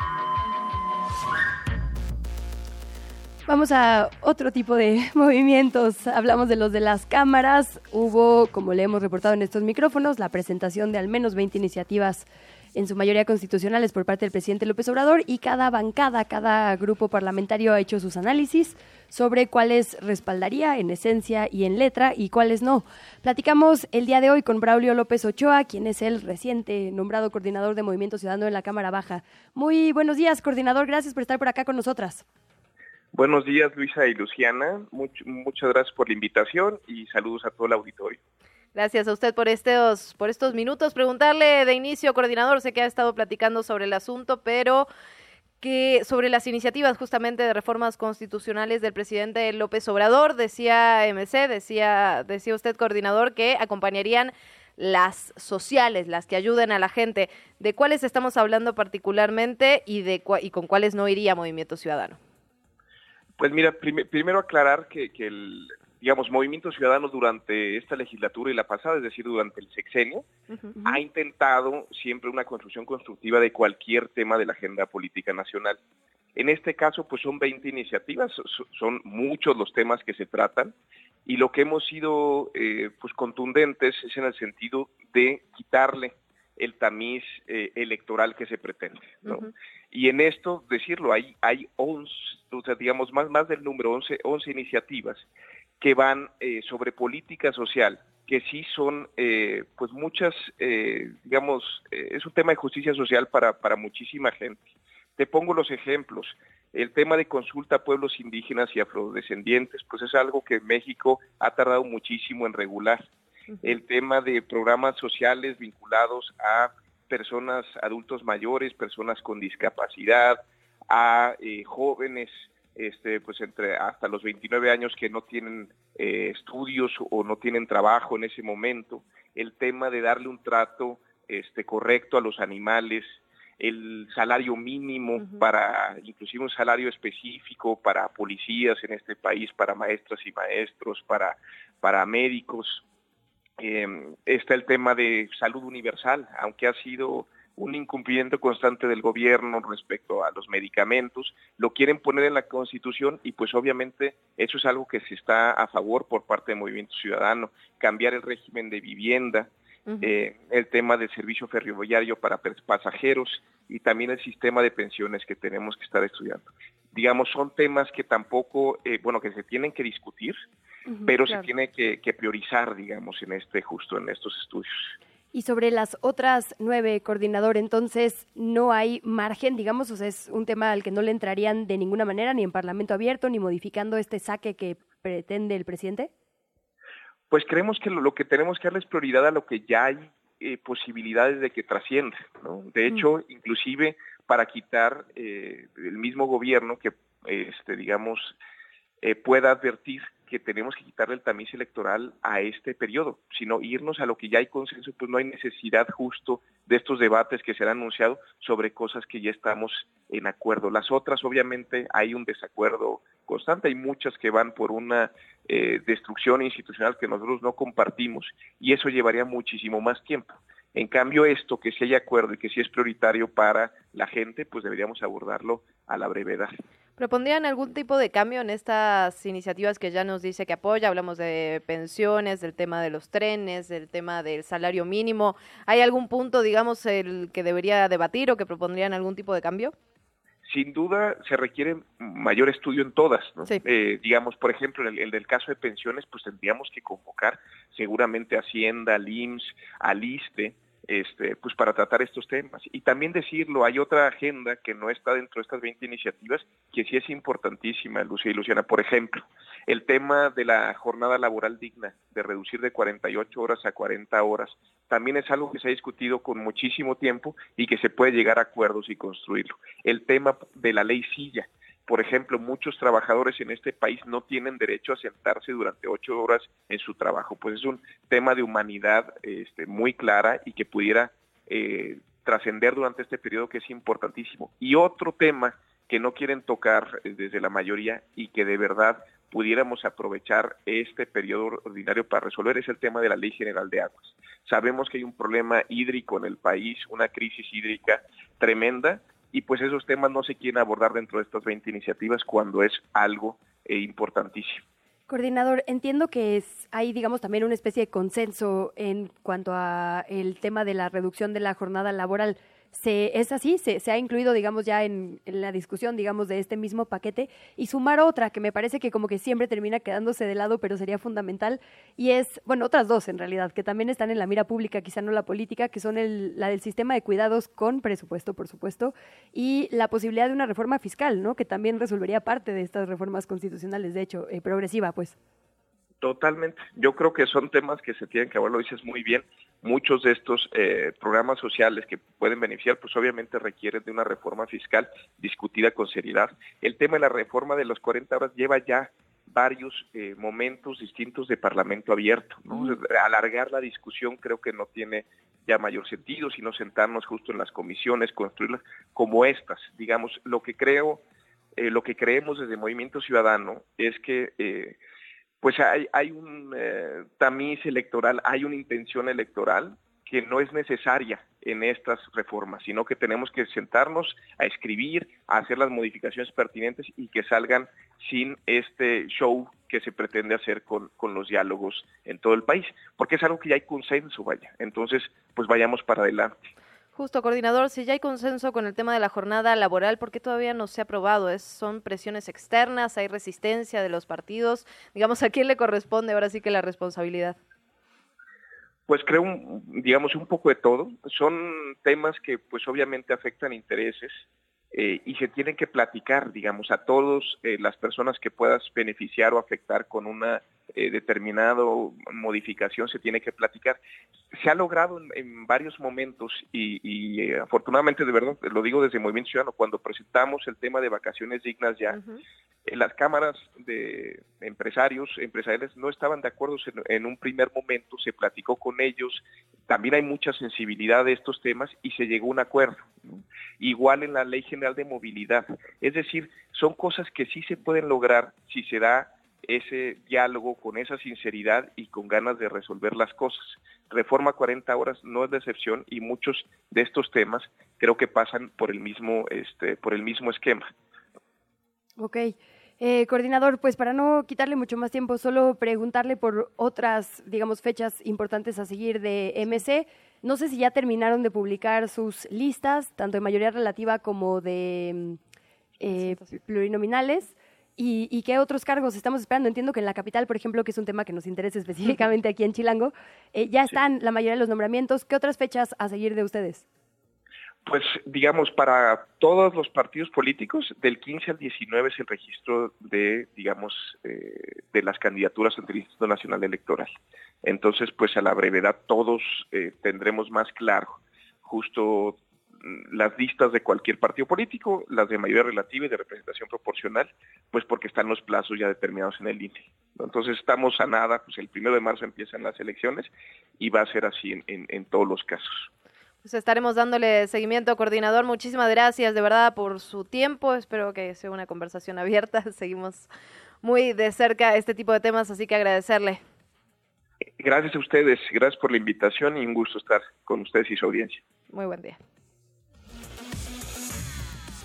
Vamos a otro tipo de movimientos. Hablamos de los de las cámaras. Hubo, como le hemos reportado en estos micrófonos, la presentación de al menos 20 iniciativas, en su mayoría constitucionales, por parte del presidente López Obrador y cada bancada, cada grupo parlamentario ha hecho sus análisis sobre cuáles respaldaría en esencia y en letra y cuáles no. Platicamos el día de hoy con Braulio López Ochoa, quien es el reciente nombrado coordinador de Movimiento Ciudadano en la Cámara Baja. Muy buenos días, coordinador. Gracias por estar por acá con nosotras. Buenos días, Luisa y Luciana. muchas gracias por la invitación y saludos a todo el auditorio. Gracias a usted por estos, por estos minutos. Preguntarle de inicio, coordinador, sé que ha estado platicando sobre el asunto, pero que sobre las iniciativas justamente de reformas constitucionales del presidente López Obrador, decía MC, decía, decía usted, coordinador, que acompañarían las sociales, las que ayuden a la gente. ¿De cuáles estamos hablando particularmente y, de, y con cuáles no iría Movimiento Ciudadano? Pues mira, primero aclarar que, el, digamos, Movimiento Ciudadano durante esta legislatura y la pasada, es decir, durante el sexenio, ha intentado siempre una construcción constructiva de cualquier tema de la agenda política nacional. En este caso, pues son 20 iniciativas, son muchos los temas que se tratan y lo que hemos sido eh, pues contundentes es en el sentido de quitarle el tamiz eh, electoral que se pretende. Y en esto, decirlo, hay, hay 11, o sea, digamos, más, más del número, 11, 11 iniciativas que van eh, sobre política social, que sí son, eh, pues muchas, digamos, es un tema de justicia social para, para muchísima gente. Te pongo los ejemplos. El tema de consulta a pueblos indígenas y afrodescendientes, pues es algo que México ha tardado muchísimo en regular el tema de programas sociales vinculados a personas, adultos mayores, personas con discapacidad, a eh, jóvenes, este, pues entre hasta los 29 años que no tienen eh, estudios o no tienen trabajo en ese momento, el tema de darle un trato este, correcto a los animales, el salario mínimo para, inclusive un salario específico para policías en este país, para maestras y maestros, para, para médicos, eh, está el tema de salud universal, aunque ha sido un incumplimiento constante del gobierno respecto a los medicamentos, lo quieren poner en la Constitución y pues obviamente eso es algo que se está a favor por parte del Movimiento Ciudadano, cambiar el régimen de vivienda, eh, el tema del servicio ferroviario para pasajeros y también el sistema de pensiones que tenemos que estar estudiando. Digamos, son temas que tampoco, eh, bueno, que se tienen que discutir, pero se tiene que, que priorizar, digamos, en este justo en estos estudios. Y sobre las otras nueve, coordinador, entonces no hay margen, digamos, o sea, es un tema al que no le entrarían de ninguna manera, ni en Parlamento abierto, ni modificando este saque que pretende el presidente. Pues creemos que lo, que tenemos que darle es prioridad a lo que ya hay eh, posibilidades de que trascienda. ¿no? De mm. hecho, inclusive para quitar eh, el mismo gobierno que, este, digamos, eh, pueda advertir que tenemos que quitarle el tamiz electoral a este periodo, sino irnos a lo que ya hay consenso, pues no hay necesidad justo de estos debates que se han anunciado sobre cosas que ya estamos en acuerdo. Las otras, obviamente, hay un desacuerdo constante, hay muchas que van por una eh, destrucción institucional que nosotros no compartimos y eso llevaría muchísimo más tiempo. En cambio, esto, que si hay acuerdo y que si es prioritario para la gente, pues deberíamos abordarlo a la brevedad. ¿Propondrían algún tipo de cambio en estas iniciativas que ya nos dice que apoya? Hablamos de pensiones, del tema de los trenes, del tema del salario mínimo. ¿Hay algún punto, digamos, el que debería debatir o que propondrían algún tipo de cambio? sin duda se requiere mayor estudio en todas. Eh, digamos, por ejemplo, en el, del caso de pensiones, pues tendríamos que convocar seguramente a Hacienda, al IMSS, al ISTE, este, pues para tratar estos temas. Y también decirlo, hay otra agenda que no está dentro de estas 20 iniciativas que sí es importantísima, Lucía y Luciana. Por ejemplo, el tema de la jornada laboral digna, de reducir de 48 horas a 40 horas, también es algo que se ha discutido con muchísimo tiempo y que se puede llegar a acuerdos y construirlo. El tema de la ley silla, por ejemplo, muchos trabajadores en este país no tienen derecho a sentarse durante ocho horas en su trabajo. Pues es un tema de humanidad este, muy clara y que pudiera eh, trascender durante este periodo que es importantísimo. Y otro tema que no quieren tocar eh, desde la mayoría y que de verdad pudiéramos aprovechar este periodo ordinario para resolver es el tema de la Ley General de Aguas. Sabemos que hay un problema hídrico en el país, una crisis hídrica tremenda, y pues esos temas no se quieren abordar dentro de estas 20 iniciativas cuando es algo eh, importantísimo. Coordinador, entiendo que es, hay, digamos, también una especie de consenso en cuanto a el tema de la reducción de la jornada laboral se, es así, se, se ha incluido, digamos, ya en, la discusión, digamos, de este mismo paquete, y sumar otra que me parece que como que siempre termina quedándose de lado, pero sería fundamental, y es, bueno, otras dos en realidad, que también están en la mira pública, quizá no la política, que son el, la del sistema de cuidados con presupuesto, por supuesto, y la posibilidad de una reforma fiscal, ¿no? Que también resolvería parte de estas reformas constitucionales, de hecho, eh, progresiva, pues. Totalmente. Yo creo que son temas que se tienen que hablar, lo dices muy bien. Muchos de estos eh, programas sociales que pueden beneficiar, pues obviamente requieren de una reforma fiscal discutida con seriedad. El tema de la reforma de los 40 horas lleva ya varios eh, momentos distintos de Parlamento abierto. Alargar la discusión creo que no tiene ya mayor sentido, sino sentarnos justo en las comisiones, construirlas como estas. Digamos, lo que creo, eh, lo que creemos desde Movimiento Ciudadano es que pues hay, un eh, tamiz electoral, hay una intención electoral que no es necesaria en estas reformas, sino que tenemos que sentarnos a escribir, a hacer las modificaciones pertinentes y que salgan sin este show que se pretende hacer con los diálogos en todo el país, porque es algo que ya hay consenso, vaya. Entonces, pues vayamos para adelante. Justo, coordinador, si ya hay consenso con el tema de la jornada laboral, ¿por qué todavía no se ha aprobado? ¿Es, ¿Son presiones externas? ¿Hay resistencia de los partidos? Digamos, ¿a quién le corresponde ahora sí que la responsabilidad? Pues creo, digamos, un poco de todo. Son temas que pues obviamente afectan intereses eh, y se tienen que platicar, digamos, a todos eh, las personas que puedas beneficiar o afectar con una eh, determinada modificación se tiene que platicar. Se ha logrado en, varios momentos y, eh, afortunadamente, de verdad, lo digo desde Movimiento Ciudadano, cuando presentamos el tema de vacaciones dignas ya, en las cámaras de empresarios, empresariales no estaban de acuerdo en, un primer momento, se platicó con ellos, también hay mucha sensibilidad de estos temas y se llegó a un acuerdo. Igual en la Ley General de Movilidad. Es decir, son cosas que sí se pueden lograr si se da ese diálogo con esa sinceridad y con ganas de resolver las cosas. Reforma 40 horas no es de excepción y muchos de estos temas creo que pasan por el mismo, este, por el mismo esquema. Ok. Eh, coordinador, pues para no quitarle mucho más tiempo, solo preguntarle por otras, digamos, fechas importantes a seguir de MC. No sé si ya terminaron de publicar sus listas, tanto de mayoría relativa como de mm, eh, plurinominales. ¿Y, qué otros cargos estamos esperando? Entiendo que en la capital, por ejemplo, que es un tema que nos interesa específicamente aquí en Chilango, eh, ya están la mayoría de los nombramientos. ¿Qué otras fechas a seguir de ustedes? Pues digamos, para todos los partidos políticos, del 15 al 19 es el registro de, digamos, eh, de las candidaturas ante el Instituto Nacional Electoral. Entonces, pues a la brevedad todos eh, tendremos más claro justo las listas de cualquier partido político, las de mayoría relativa y de representación proporcional, pues porque están los plazos ya determinados en el INE. Entonces estamos a nada, pues el primero de marzo empiezan las elecciones y va a ser así en todos los casos. Pues estaremos dándole seguimiento, coordinador. Muchísimas gracias de verdad por su tiempo. Espero que sea una conversación abierta. Seguimos muy de cerca este tipo de temas, así que agradecerle. Gracias a ustedes, gracias por la invitación y un gusto estar con ustedes y su audiencia. Muy buen día.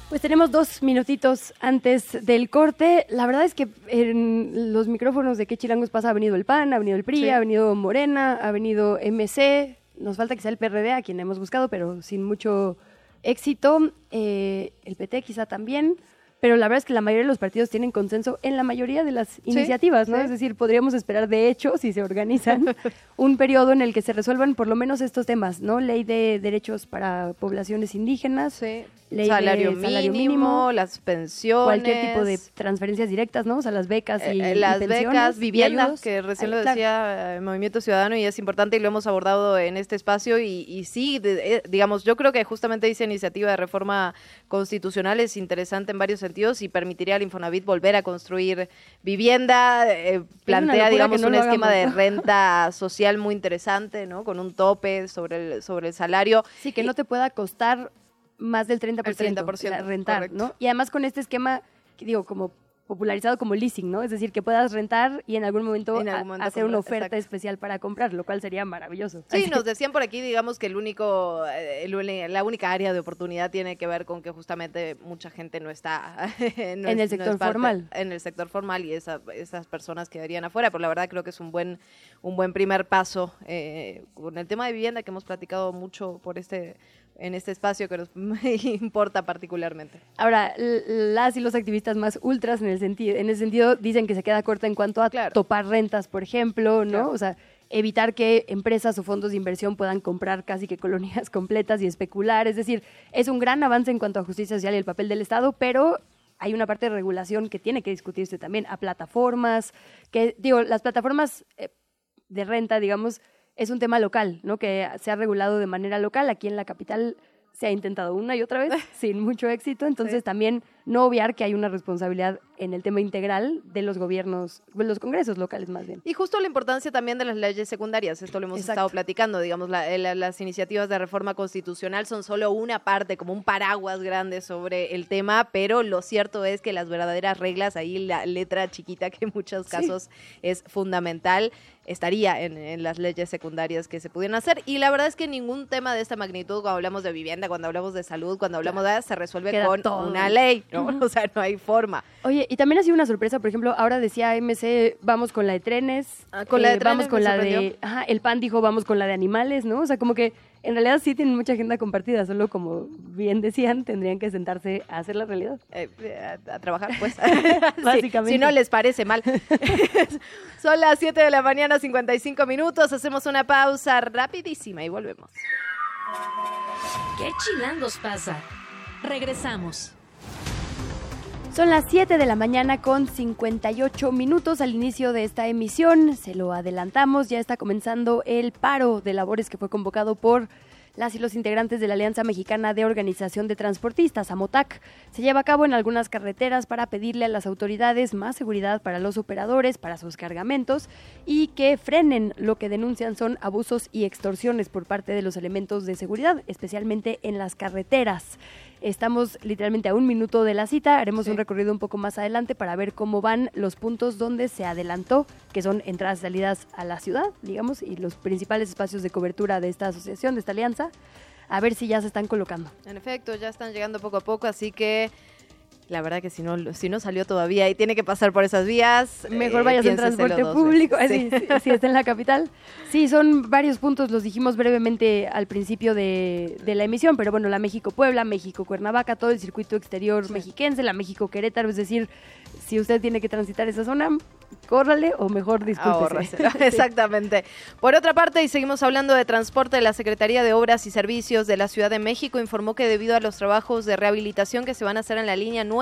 Pues tenemos dos minutitos antes del corte. La verdad es que en los micrófonos de qué chilangos pasa ha venido el PAN, ha venido el PRI, ha venido Morena, ha venido MC, nos falta sea el PRD, a quien hemos buscado, pero sin mucho éxito. Eh, el PT quizá también pero la verdad es que la mayoría de los partidos tienen consenso en la mayoría de las iniciativas, ¿no? Es decir, podríamos esperar, de hecho, si se organizan, un periodo en el que se resuelvan por lo menos estos temas, ¿no? Ley de derechos para poblaciones indígenas, ley salario, de salario mínimo, las pensiones, cualquier tipo de transferencias directas, ¿no? O sea, las becas y, eh, las becas, vivienda, que recién lo decía el Movimiento Ciudadano y es importante y lo hemos abordado en este espacio y, sí, eh, digamos, yo creo que justamente esa iniciativa de reforma constitucional es interesante en varios y permitiría al Infonavit volver a construir vivienda, eh, plantea, digamos, un esquema de renta social muy interesante, ¿no? Con un tope sobre el, sobre el salario. Sí, que no te pueda costar más del 30%, el 30% rentar, ¿no? Y además con este esquema, digo, como popularizado como leasing, ¿no? Es decir, que puedas rentar y en algún momento, hacer una oferta especial para comprar, lo cual sería maravilloso. Sí, nos decían por aquí, digamos que el único, eh, la única área de oportunidad tiene que ver con que justamente mucha gente no está en el sector formal. En el sector formal y esas personas quedarían afuera, pero la verdad creo que es un buen, un buen primer paso eh, con el tema de vivienda que hemos platicado mucho por este en este espacio que nos importa particularmente. Ahora, las y los activistas más ultras en el sentido, en ese sentido dicen que se queda corta en cuanto a topar rentas, por ejemplo, ¿no? O sea, evitar que empresas o fondos de inversión puedan comprar casi que colonias completas y especular. Es decir, es un gran avance en cuanto a justicia social y el papel del Estado, pero hay una parte de regulación que tiene que discutirse también a plataformas, que digo, las plataformas eh, de renta, digamos, es un tema local, ¿no? Que se ha regulado de manera local. Aquí en la capital se ha intentado una y otra vez sin mucho éxito. Entonces también no obviar que hay una responsabilidad en el tema integral de los gobiernos, de los congresos locales más bien. Y justo la importancia también de las leyes secundarias, esto lo hemos estado platicando, digamos, las iniciativas de reforma constitucional son solo una parte, como un paraguas grande sobre el tema, pero lo cierto es que las verdaderas reglas, ahí la letra chiquita que en muchos casos es fundamental, estaría en, las leyes secundarias que se pudieran hacer. Y la verdad es que ningún tema de esta magnitud, cuando hablamos de vivienda, cuando hablamos de salud, cuando hablamos de... se resuelve con una ley, ¿no? O sea, no hay forma. Oye, y también ha sido una sorpresa, por ejemplo, ahora decía MC, vamos con la de trenes. Ah, con la de eh, trenes Vamos con la de... Ajá, el PAN dijo, vamos con la de animales, ¿no? O sea, como que en realidad sí tienen mucha agenda compartida, solo como bien decían, tendrían que sentarse a hacer la realidad. Eh, a, trabajar, pues. Básicamente. si no les parece mal. Son las 7 de la mañana, 55 minutos. Hacemos una pausa rapidísima y volvemos. ¿Qué chilangos pasa? Regresamos. Son las 7 de la mañana con 58 minutos al inicio de esta emisión. Se lo adelantamos, ya está comenzando el paro de labores que fue convocado por las y los integrantes de la Alianza Mexicana de Organización de Transportistas, AMOTAC, se lleva a cabo en algunas carreteras para pedirle a las autoridades más seguridad para los operadores, para sus cargamentos y que frenen lo que denuncian son abusos y extorsiones por parte de los elementos de seguridad, especialmente en las carreteras. Estamos literalmente a un minuto de la cita, haremos un recorrido un poco más adelante para ver cómo van los puntos donde se adelantó, que son entradas y salidas a la ciudad, digamos, y los principales espacios de cobertura de esta asociación, de esta alianza, a ver si ya se están colocando. En efecto, ya están llegando poco a poco, así que la verdad que si no, si no salió todavía y tiene que pasar por esas vías, mejor vayas en transporte público, si, está en la capital. Sí, son varios puntos, los dijimos brevemente al principio de, la emisión, pero bueno, la México-Puebla, México-Cuernavaca, todo el circuito exterior mexiquense, la México-Querétaro, es decir, si usted tiene que transitar esa zona, córrale o mejor discúlpese. Exactamente. Por otra parte, y seguimos hablando de transporte, la Secretaría de Obras y Servicios de la Ciudad de México informó que debido a los trabajos de rehabilitación que se van a hacer en la línea 9,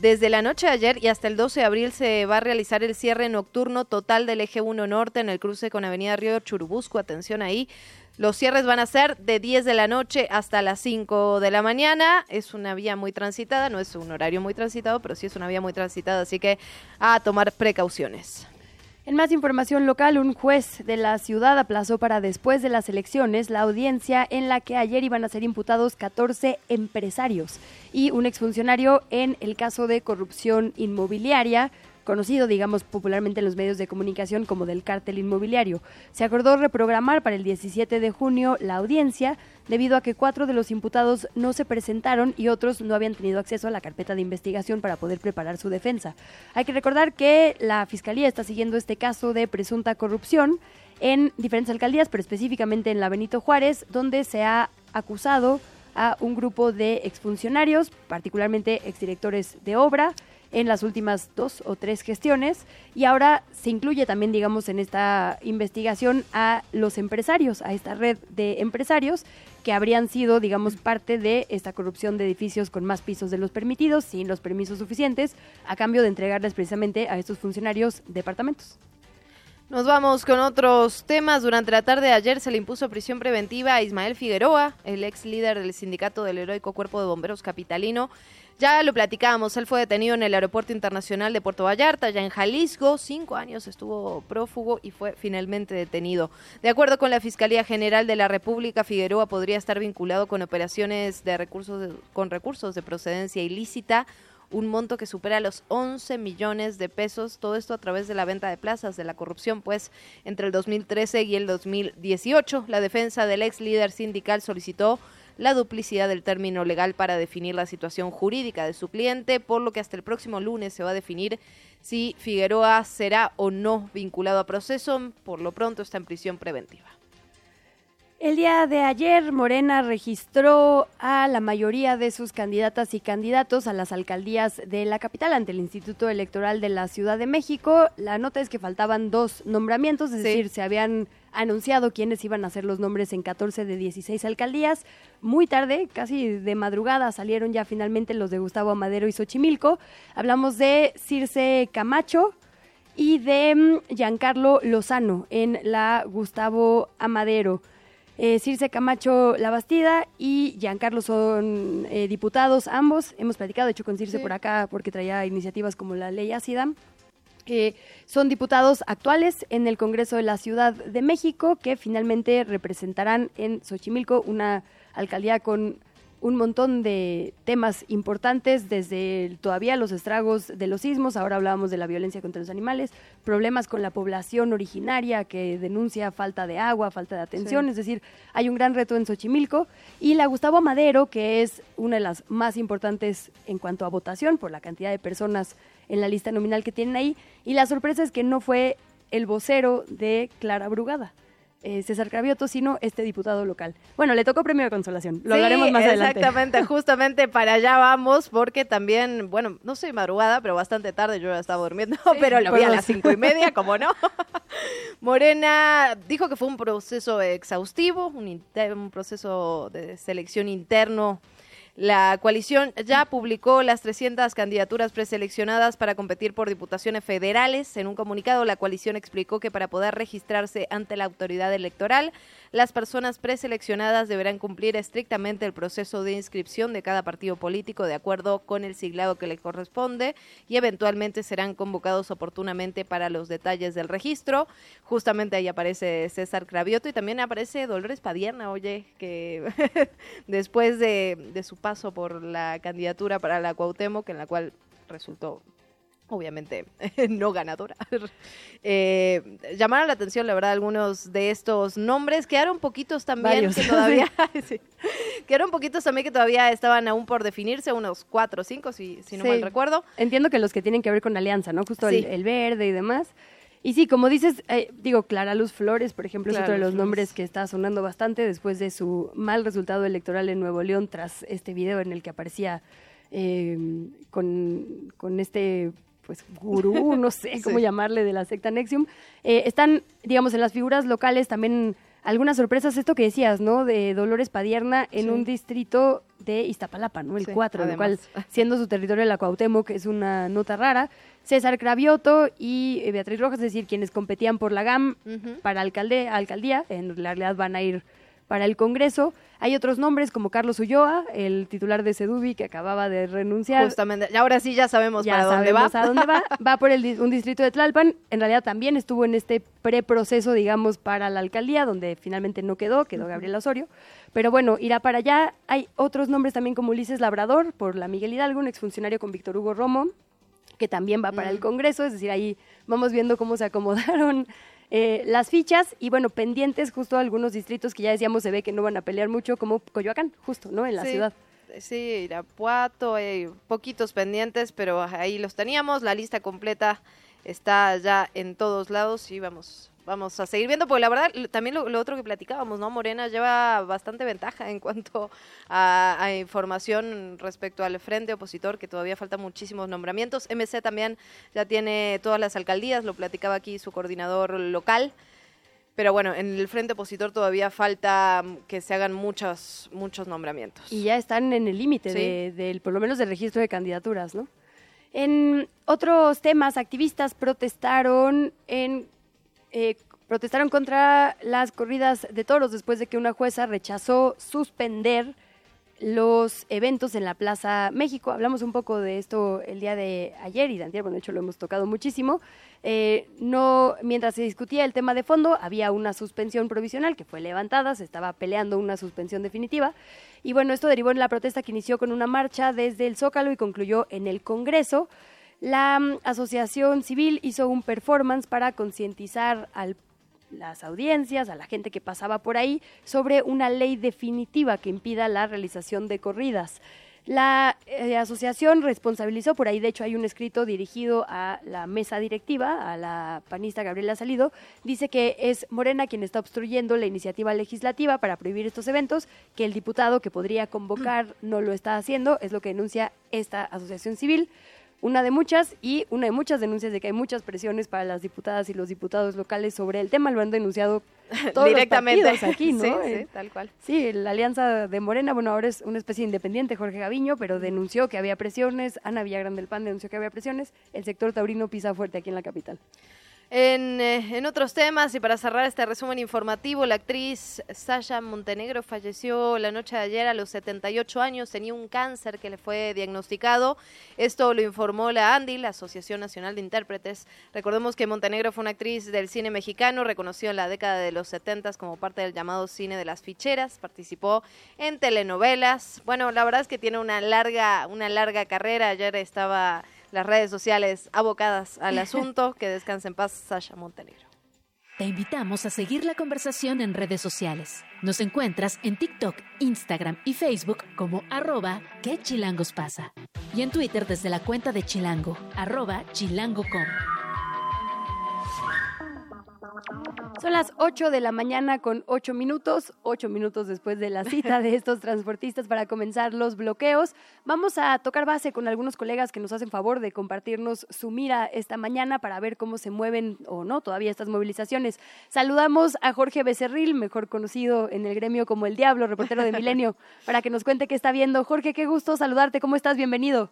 desde la noche de ayer y hasta el 12 de abril se va a realizar el cierre nocturno total del eje 1 norte en el cruce con Avenida Río Churubusco. Atención ahí. Los cierres van a ser de 10 de la noche hasta las 5 de la mañana. Es una vía muy transitada, no es un horario muy transitado, pero sí es una vía muy transitada, así que a tomar precauciones. En más información local, un juez de la ciudad aplazó para después de las elecciones la audiencia en la que ayer iban a ser imputados 14 empresarios y un exfuncionario en el caso de corrupción inmobiliaria conocido, digamos, popularmente en los medios de comunicación como del cártel inmobiliario. Se acordó reprogramar para el 17 de junio la audiencia debido a que cuatro de los imputados no se presentaron y otros no habían tenido acceso a la carpeta de investigación para poder preparar su defensa. Hay que recordar que la Fiscalía está siguiendo este caso de presunta corrupción en diferentes alcaldías, pero específicamente en la Benito Juárez, donde se ha acusado a un grupo de exfuncionarios, particularmente exdirectores de obra, en las últimas dos o tres gestiones y ahora se incluye también, digamos, en esta investigación a los empresarios, a esta red de empresarios que habrían sido, digamos, parte de esta corrupción de edificios con más pisos de los permitidos, sin los permisos suficientes, a cambio de entregarles precisamente a estos funcionarios departamentos. Nos vamos con otros temas. Durante la tarde de ayer se le impuso prisión preventiva a Ismael Figueroa, el ex líder del sindicato del heroico Cuerpo de Bomberos Capitalino. Ya lo platicábamos, él fue detenido en el Aeropuerto Internacional de Puerto Vallarta, ya en Jalisco, cinco años estuvo prófugo y fue finalmente detenido. De acuerdo con la Fiscalía General de la República, Figueroa podría estar vinculado con operaciones de recursos con recursos de procedencia ilícita, un monto que supera los 11 millones de pesos, todo esto a través de la venta de plazas de la corrupción, pues entre el 2013 y el 2018, la defensa del ex líder sindical solicitó la duplicidad del término legal para definir la situación jurídica de su cliente, por lo que hasta el próximo lunes se va a definir si Figueroa será o no vinculado a proceso. Por lo pronto está en prisión preventiva. El día de ayer, Morena registró a la mayoría de sus candidatas y candidatos a las alcaldías de la capital ante el Instituto Electoral de la Ciudad de México. La nota es que faltaban dos nombramientos, es decir, se habían anunciado quiénes iban a ser los nombres en 14 de 16 alcaldías. Muy tarde, casi de madrugada, salieron ya finalmente los de Gustavo Amadero y Xochimilco. Hablamos de Circe Camacho y de mm, Giancarlo Lozano en la Gustavo Amadero. Eh, Circe Camacho La Bastida y Giancarlo son eh, diputados ambos. Hemos platicado, de hecho, con Circe por acá porque traía iniciativas como la ley ácida son diputados actuales en el Congreso de la Ciudad de México que finalmente representarán en Xochimilco una alcaldía con un montón de temas importantes, desde todavía los estragos de los sismos, ahora hablábamos de la violencia contra los animales, problemas con la población originaria que denuncia falta de agua, falta de atención, es decir, hay un gran reto en Xochimilco, y la Gustavo Madero, que es una de las más importantes en cuanto a votación por la cantidad de personas en la lista nominal que tienen ahí. Y la sorpresa es que no fue el vocero de Clara Brugada. Eh, César Cravioto, sino este diputado local. Bueno, le tocó premio de consolación, lo hablaremos más adelante. Exactamente, justamente para allá vamos, porque también, bueno, no soy madrugada, pero bastante tarde, yo ya estaba durmiendo, pero lo vi a las cinco y media, como no. Morena dijo que fue un proceso exhaustivo, un, un proceso de selección interno la coalición ya publicó las 300 candidaturas preseleccionadas para competir por diputaciones federales. En un comunicado, la coalición explicó que para poder registrarse ante la autoridad electoral, las personas preseleccionadas deberán cumplir estrictamente el proceso de inscripción de cada partido político de acuerdo con el siglado que le corresponde y eventualmente serán convocados oportunamente para los detalles del registro. Justamente ahí aparece César Cravioto y también aparece Dolores Padierna, oye, que después de, de su paso por la candidatura para la Cuauhtémoc, en la cual resultó obviamente no ganadora. Eh, llamaron la atención, la verdad, algunos de estos nombres. Quedaron poquitos también que todavía. Quedaron poquitos también que todavía estaban aún por definirse, unos cuatro o cinco, si, si no mal recuerdo. Entiendo que los que tienen que ver con alianza, ¿no? Justo el, verde y demás. Y sí, como dices, eh, digo, Clara Luz Flores, por ejemplo, es otro de los nombres que está sonando bastante después de su mal resultado electoral en Nuevo León tras este video en el que aparecía eh, con, con este pues gurú, no sé cómo llamarle, de la secta Nexium. Eh, están, digamos, en las figuras locales también algunas sorpresas, esto que decías, ¿no? De Dolores Padierna en un distrito de Iztapalapa, ¿no? El 4, lo cual, siendo su territorio la Cuauhtémoc, es una nota rara. César Cravioto y eh, Beatriz Rojas, es decir, quienes competían por la GAM para alcalde, alcaldía, en realidad van a ir para el Congreso. Hay otros nombres como Carlos Ulloa, el titular de Sedubi que acababa de renunciar. Justamente, y ahora sí ya sabemos para dónde va. a dónde va. Va por el, un distrito de Tlalpan. En realidad también estuvo en este preproceso, digamos, para la alcaldía, donde finalmente no quedó, quedó Gabriel Osorio. Pero bueno, irá para allá. Hay otros nombres también como Ulises Labrador, por la Miguel Hidalgo, un exfuncionario con Víctor Hugo Romo, que también va para el Congreso. Es decir, ahí vamos viendo cómo se acomodaron eh, las fichas y bueno, pendientes justo algunos distritos que ya decíamos se ve que no van a pelear mucho, como Coyoacán, justo, ¿no? En la ciudad. Sí, Irapuato, hay poquitos pendientes, pero ahí los teníamos. La lista completa está ya en todos lados y vamos vamos a seguir viendo, porque la verdad, también lo, otro que platicábamos, ¿no? Morena lleva bastante ventaja en cuanto a, información respecto al frente opositor, que todavía faltan muchísimos nombramientos. MC también ya tiene todas las alcaldías, lo platicaba aquí su coordinador local. Pero bueno, en el frente opositor todavía falta que se hagan muchos, muchos nombramientos. Y ya están en el límite del, por lo menos del registro de candidaturas, ¿no? En otros temas, activistas protestaron en eh, protestaron contra las corridas de toros después de que una jueza rechazó suspender los eventos en la Plaza México. Hablamos un poco de esto el día de ayer y de anterior, bueno, de hecho lo hemos tocado muchísimo. Eh, no, mientras se discutía el tema de fondo, había una suspensión provisional que fue levantada, se estaba peleando una suspensión definitiva. Y bueno, esto derivó en la protesta que inició con una marcha desde el Zócalo y concluyó en el Congreso. La mm, asociación civil hizo un performance para concientizar a las audiencias, a la gente que pasaba por ahí, sobre una ley definitiva que impida la realización de corridas. La eh, asociación responsabilizó, por ahí de hecho hay un escrito dirigido a la mesa directiva, a la panista Gabriela Salido, dice que es Morena quien está obstruyendo la iniciativa legislativa para prohibir estos eventos, que el diputado que podría convocar no lo está haciendo, es lo que denuncia esta asociación civil una de muchas y una de muchas denuncias de que hay muchas presiones para las diputadas y los diputados locales sobre el tema. Lo han denunciado todos Directamente. los aquí, ¿no? Sí, sí, eh, tal cual. Sí, la alianza de Morena, bueno, ahora es una especie independiente, Jorge Gaviño, pero denunció que había presiones. Ana Villagrán del PAN denunció que había presiones. El sector taurino pisa fuerte aquí en la capital. En, eh, en, otros temas, y para cerrar este resumen informativo, la actriz Sasha Montenegro falleció la noche de ayer a los 78 años. Tenía un cáncer que le fue diagnosticado. Esto lo informó la ANDI, la Asociación Nacional de Intérpretes. Recordemos que Montenegro fue una actriz del cine mexicano, reconoció en la década de los 70 como parte del llamado cine de las ficheras. Participó en telenovelas. Bueno, la verdad es que tiene una larga, una larga carrera. Ayer estaba las redes sociales abocadas al asunto. Que descanse en paz, Sasha Montenegro. Te invitamos a seguir la conversación en redes sociales. Nos encuentras en TikTok, Instagram y Facebook como arroba que pasa. Y en Twitter desde la cuenta de Chilango, arroba chilango.com. Son las 8 de la mañana con 8 minutos, 8 minutos después de la cita de estos transportistas para comenzar los bloqueos. Vamos a tocar base con algunos colegas que nos hacen favor de compartirnos su mira esta mañana para ver cómo se mueven o no todavía estas movilizaciones. Saludamos a Jorge Becerril, mejor conocido en el gremio como El Diablo, reportero de Milenio, para que nos cuente qué está viendo. Jorge, qué gusto saludarte, ¿cómo estás? Bienvenido.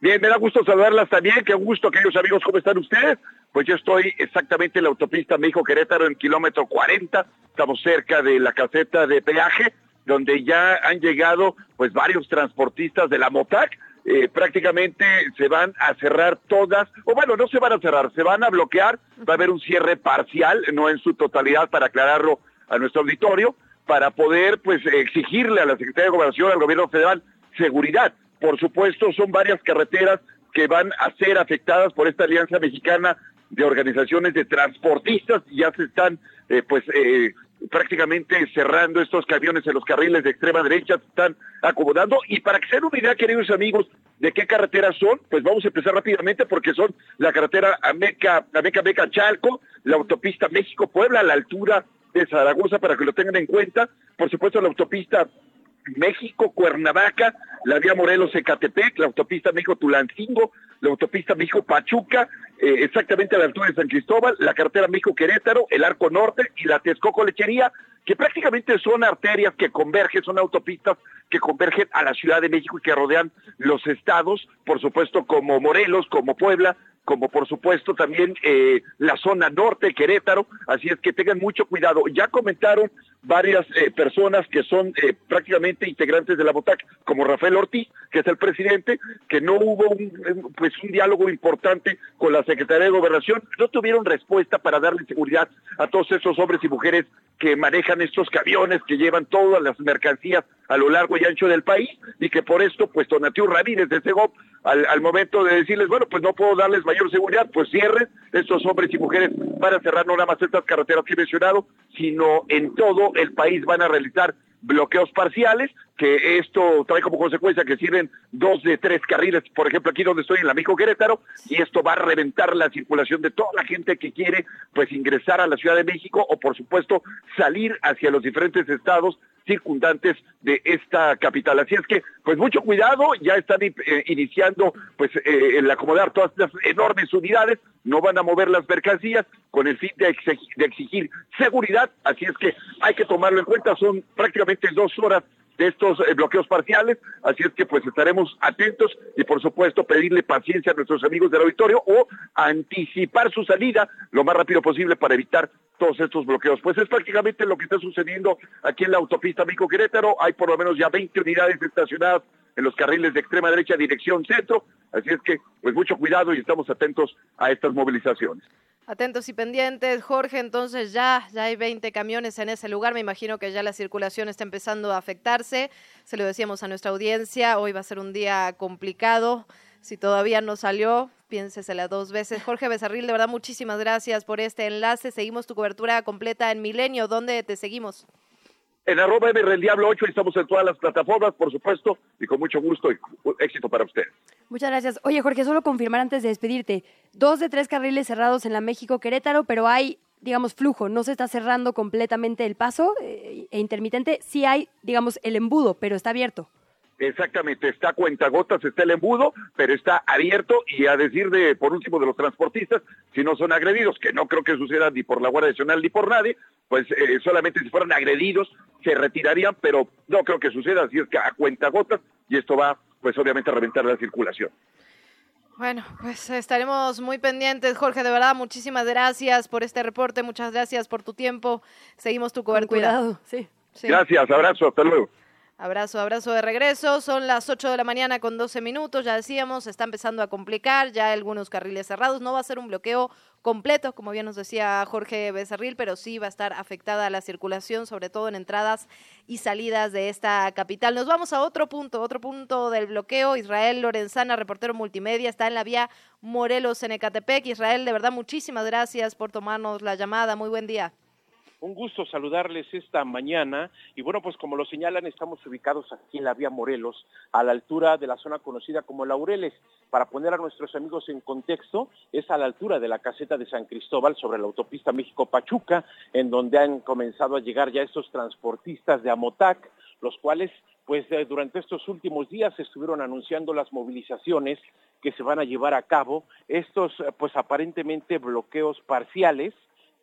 Bien, me da gusto saludarlas también, qué gusto, queridos amigos, ¿cómo están ustedes? Pues yo estoy exactamente en la autopista México-Querétaro en kilómetro 40, estamos cerca de la caseta de peaje, donde ya han llegado pues varios transportistas de la MOTAC, eh, prácticamente se van a cerrar todas, o bueno, no se van a cerrar, se van a bloquear, va a haber un cierre parcial, no en su totalidad para aclararlo a nuestro auditorio, para poder pues exigirle a la Secretaría de Gobernación, al gobierno federal, seguridad. Por supuesto, son varias carreteras que van a ser afectadas por esta alianza mexicana de organizaciones de transportistas. Ya se están, eh, pues, eh, prácticamente cerrando estos camiones en los carriles de extrema derecha, se están acomodando. Y para que se una idea, queridos amigos, de qué carreteras son, pues vamos a empezar rápidamente porque son la carretera Ameca, Ameca, Ameca Chalco, la autopista México-Puebla a la altura de Zaragoza para que lo tengan en cuenta, por supuesto la autopista México, Cuernavaca, la vía Morelos, Ecatepec, la autopista México-Tulancingo, la autopista México-Pachuca, eh, exactamente a la altura de San Cristóbal, la carretera México-Querétaro, el Arco Norte y la Texcoco-Lechería, que prácticamente son arterias que convergen, son autopistas que convergen a la Ciudad de México y que rodean los estados, por supuesto como Morelos, como Puebla, como por supuesto también eh, la zona norte, Querétaro, así es que tengan mucho cuidado. Ya comentaron varias eh, personas que son eh, prácticamente integrantes de la BOTAC, como Rafael Ortiz, que es el presidente, que no hubo un, pues un diálogo importante con la Secretaría de Gobernación, no tuvieron respuesta para darle seguridad a todos esos hombres y mujeres que manejan estos camiones, que llevan todas las mercancías a lo largo y ancho del país, y que por esto, pues Donatiu Ramírez de CEGOP, al, al momento de decirles, bueno, pues no puedo darles mayor seguridad, pues cierren estos hombres y mujeres para cerrar no nada más estas carreteras que he mencionado, sino en todo el país van a realizar bloqueos parciales, que esto trae como consecuencia que sirven dos de tres carriles, por ejemplo aquí donde estoy en la Mijo Querétaro, y esto va a reventar la circulación de toda la gente que quiere pues ingresar a la Ciudad de México o por supuesto salir hacia los diferentes estados circundantes de esta capital. Así es que, pues mucho cuidado, ya están eh, iniciando pues eh, el acomodar todas las enormes unidades, no van a mover las mercancías con el fin de exigir seguridad, así es que hay que tomarlo en cuenta, son prácticamente dos horas de estos eh, bloqueos parciales, así es que pues estaremos atentos y por supuesto pedirle paciencia a nuestros amigos del auditorio o anticipar su salida lo más rápido posible para evitar todos estos bloqueos. Pues es prácticamente lo que está sucediendo aquí en la autopista México Querétaro, hay por lo menos ya 20 unidades estacionadas en los carriles de extrema derecha dirección centro, así es que pues mucho cuidado y estamos atentos a estas movilizaciones. Atentos y pendientes, Jorge, entonces ya, ya hay 20 camiones en ese lugar, me imagino que ya la circulación está empezando a afectarse, se lo decíamos a nuestra audiencia, hoy va a ser un día complicado, si todavía no salió, piénsesela dos veces. Jorge Becerril, de verdad, muchísimas gracias por este enlace, seguimos tu cobertura completa en Milenio, ¿dónde te seguimos? En arroba Diablo 8 estamos en todas las plataformas, por supuesto, y con mucho gusto y éxito para ustedes. Muchas gracias. Oye, Jorge, solo confirmar antes de despedirte. Dos de tres carriles cerrados en la México-Querétaro, pero hay, digamos, flujo. No se está cerrando completamente el paso eh, e intermitente. Sí hay, digamos, el embudo, pero está abierto. Exactamente, está a cuentagotas, está el embudo, pero está abierto y a decir de, por último, de los transportistas, si no son agredidos, que no creo que suceda ni por la Guardia Nacional ni por nadie, pues eh, solamente si fueran agredidos se retirarían, pero no creo que suceda, así es que a cuentagotas y esto va, pues obviamente a reventar la circulación. Bueno, pues estaremos muy pendientes. Jorge, de verdad, muchísimas gracias por este reporte, muchas gracias por tu tiempo. Seguimos tu cobertura. Con cuidado, sí. sí. Gracias, abrazo, hasta luego. Abrazo, abrazo de regreso. Son las 8 de la mañana con 12 minutos. Ya decíamos, está empezando a complicar. Ya algunos carriles cerrados. No va a ser un bloqueo completo, como bien nos decía Jorge Becerril, pero sí va a estar afectada la circulación, sobre todo en entradas y salidas de esta capital. Nos vamos a otro punto, otro punto del bloqueo. Israel Lorenzana, reportero multimedia, está en la vía Morelos en Ecatepec. Israel, de verdad, muchísimas gracias por tomarnos la llamada. Muy buen día. Un gusto saludarles esta mañana y bueno, pues como lo señalan, estamos ubicados aquí en la vía Morelos, a la altura de la zona conocida como Laureles. Para poner a nuestros amigos en contexto, es a la altura de la caseta de San Cristóbal sobre la autopista México-Pachuca, en donde han comenzado a llegar ya estos transportistas de Amotac, los cuales pues durante estos últimos días estuvieron anunciando las movilizaciones que se van a llevar a cabo, estos pues aparentemente bloqueos parciales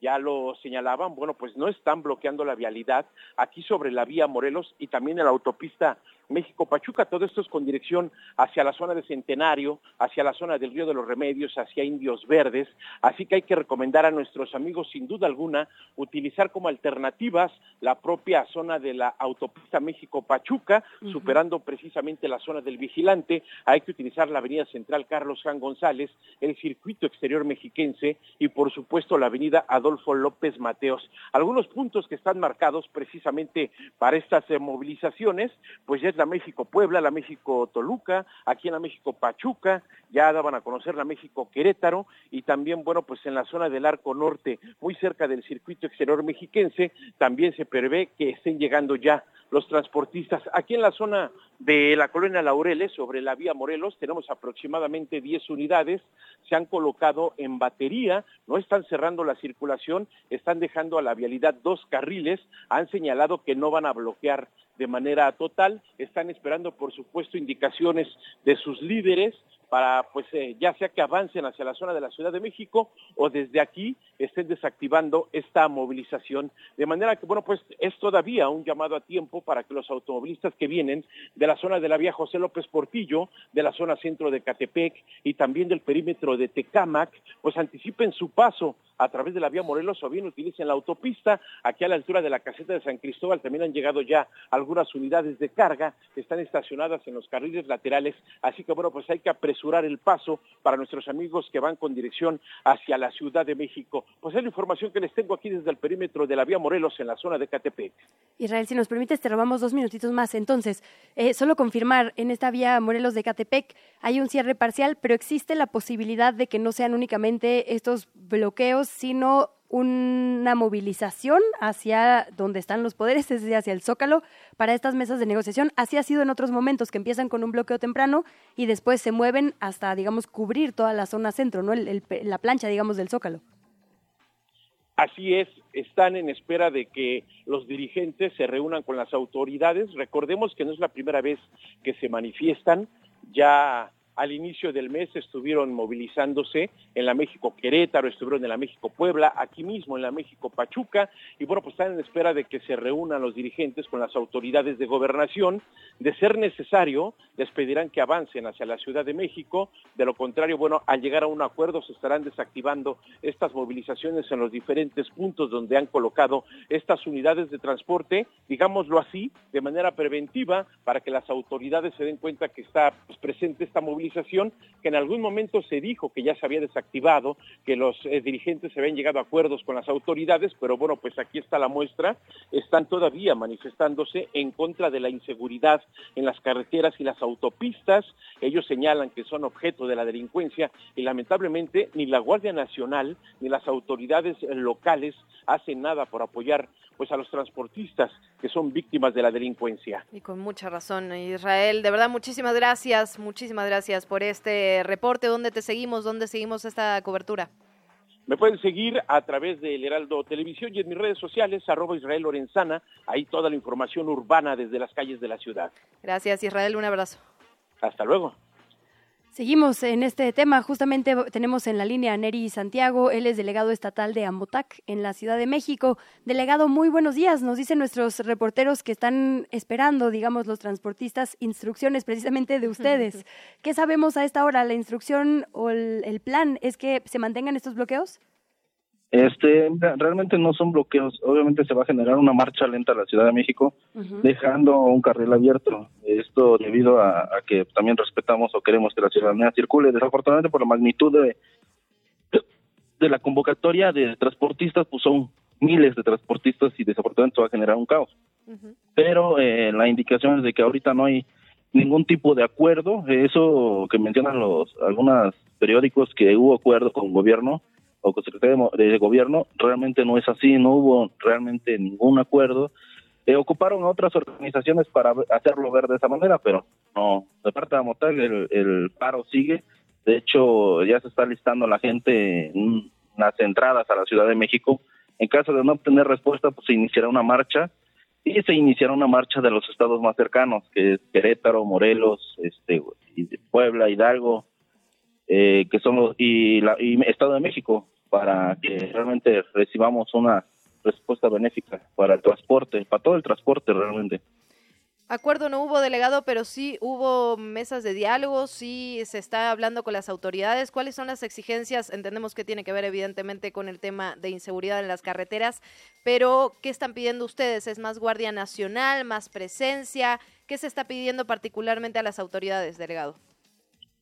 ya lo señalaban, bueno, pues no están bloqueando la vialidad aquí sobre la vía Morelos y también en la autopista México-Pachuca. Todo esto es con dirección hacia la zona de Centenario, hacia la zona del Río de los Remedios, hacia Indios Verdes. Así que hay que recomendar a nuestros amigos, sin duda alguna, utilizar como alternativas la propia zona de la autopista México-Pachuca, uh -huh. superando precisamente la zona del Vigilante. Hay que utilizar la avenida central Carlos Juan González, el circuito exterior mexiquense y, por supuesto, la avenida Adolfo López Mateos. Algunos puntos que están marcados precisamente para estas eh, movilizaciones, pues ya la México-Puebla, la México-Toluca, aquí en la México-Pachuca, ya daban a conocer la México-Querétaro y también, bueno, pues en la zona del Arco Norte, muy cerca del circuito exterior mexiquense, también se prevé que estén llegando ya los transportistas. Aquí en la zona de la colonia Laureles, sobre la vía Morelos, tenemos aproximadamente 10 unidades, se han colocado en batería, no están cerrando la circulación, están dejando a la vialidad dos carriles, han señalado que no van a bloquear de manera total, están esperando por supuesto indicaciones de sus líderes para pues eh, ya sea que avancen hacia la zona de la Ciudad de México o desde aquí estén desactivando esta movilización. De manera que, bueno, pues es todavía un llamado a tiempo para que los automovilistas que vienen la zona de la vía José López Portillo, de la zona centro de Catepec y también del perímetro de Tecámac, pues anticipen su paso a través de la vía Morelos o bien utilicen la autopista. Aquí a la altura de la caseta de San Cristóbal también han llegado ya algunas unidades de carga que están estacionadas en los carriles laterales. Así que bueno, pues hay que apresurar el paso para nuestros amigos que van con dirección hacia la Ciudad de México. Pues es la información que les tengo aquí desde el perímetro de la vía Morelos en la zona de Catepec. Israel, si nos permites, te robamos dos minutitos más. Entonces, eh, solo confirmar, en esta vía Morelos de Catepec hay un cierre parcial, pero existe la posibilidad de que no sean únicamente estos bloqueos, sino una movilización hacia donde están los poderes, es decir, hacia el Zócalo, para estas mesas de negociación. Así ha sido en otros momentos, que empiezan con un bloqueo temprano y después se mueven hasta, digamos, cubrir toda la zona centro, ¿no? la plancha, digamos, del Zócalo. Así es, están en espera de que los dirigentes se reúnan con las autoridades. Recordemos que no es la primera vez que se manifiestan, ya al inicio del mes estuvieron movilizándose en la México Querétaro, estuvieron en la México Puebla, aquí mismo en la México Pachuca, y bueno, pues están en espera de que se reúnan los dirigentes con las autoridades de gobernación. De ser necesario, les pedirán que avancen hacia la Ciudad de México, de lo contrario, bueno, al llegar a un acuerdo se estarán desactivando estas movilizaciones en los diferentes puntos donde han colocado estas unidades de transporte, digámoslo así, de manera preventiva, para que las autoridades se den cuenta que está pues, presente esta movilización que en algún momento se dijo que ya se había desactivado, que los eh, dirigentes se habían llegado a acuerdos con las autoridades, pero bueno, pues aquí está la muestra, están todavía manifestándose en contra de la inseguridad en las carreteras y las autopistas, ellos señalan que son objeto de la delincuencia y lamentablemente ni la Guardia Nacional ni las autoridades locales hacen nada por apoyar pues a los transportistas que son víctimas de la delincuencia. Y con mucha razón, Israel. De verdad, muchísimas gracias, muchísimas gracias por este reporte. ¿Dónde te seguimos? ¿Dónde seguimos esta cobertura? Me pueden seguir a través del Heraldo Televisión y en mis redes sociales, arroba Israel Lorenzana, ahí toda la información urbana desde las calles de la ciudad. Gracias, Israel, un abrazo. Hasta luego. Seguimos en este tema. Justamente tenemos en la línea a Neri Santiago. Él es delegado estatal de Ambotac en la Ciudad de México. Delegado, muy buenos días. Nos dicen nuestros reporteros que están esperando, digamos, los transportistas, instrucciones precisamente de ustedes. ¿Qué sabemos a esta hora? ¿La instrucción o el plan es que se mantengan estos bloqueos? Este, realmente no son bloqueos. Obviamente se va a generar una marcha lenta a la Ciudad de México, dejando un carril abierto. Esto debido a, que también respetamos o queremos que la ciudadanía circule. Desafortunadamente por la magnitud de, de la convocatoria de transportistas, pues son miles de transportistas y desafortunadamente va a generar un caos. Pero eh, la indicación es de que ahorita no hay ningún tipo de acuerdo. Eso que mencionan los algunos periódicos que hubo acuerdo con el gobierno o con secretario de gobierno, realmente no es así, no hubo realmente ningún acuerdo. Eh, ocuparon otras organizaciones para hacerlo ver de esa manera, pero no, de parte de Amotal el, el paro sigue. De hecho, ya se está listando la gente en las entradas a la Ciudad de México. En caso de no obtener respuesta, pues se iniciará una marcha y se iniciará una marcha de los estados más cercanos, que es Querétaro, Morelos, este, Puebla, Hidalgo, eh, que son los, y, la, y Estado de México, para que realmente recibamos una respuesta benéfica para el transporte, para todo el transporte realmente. Acuerdo no hubo delegado, pero sí hubo mesas de diálogo, sí se está hablando con las autoridades. ¿Cuáles son las exigencias? Entendemos que tiene que ver evidentemente con el tema de inseguridad en las carreteras, pero ¿qué están pidiendo ustedes? ¿Es más Guardia Nacional, más presencia? ¿Qué se está pidiendo particularmente a las autoridades, delegado?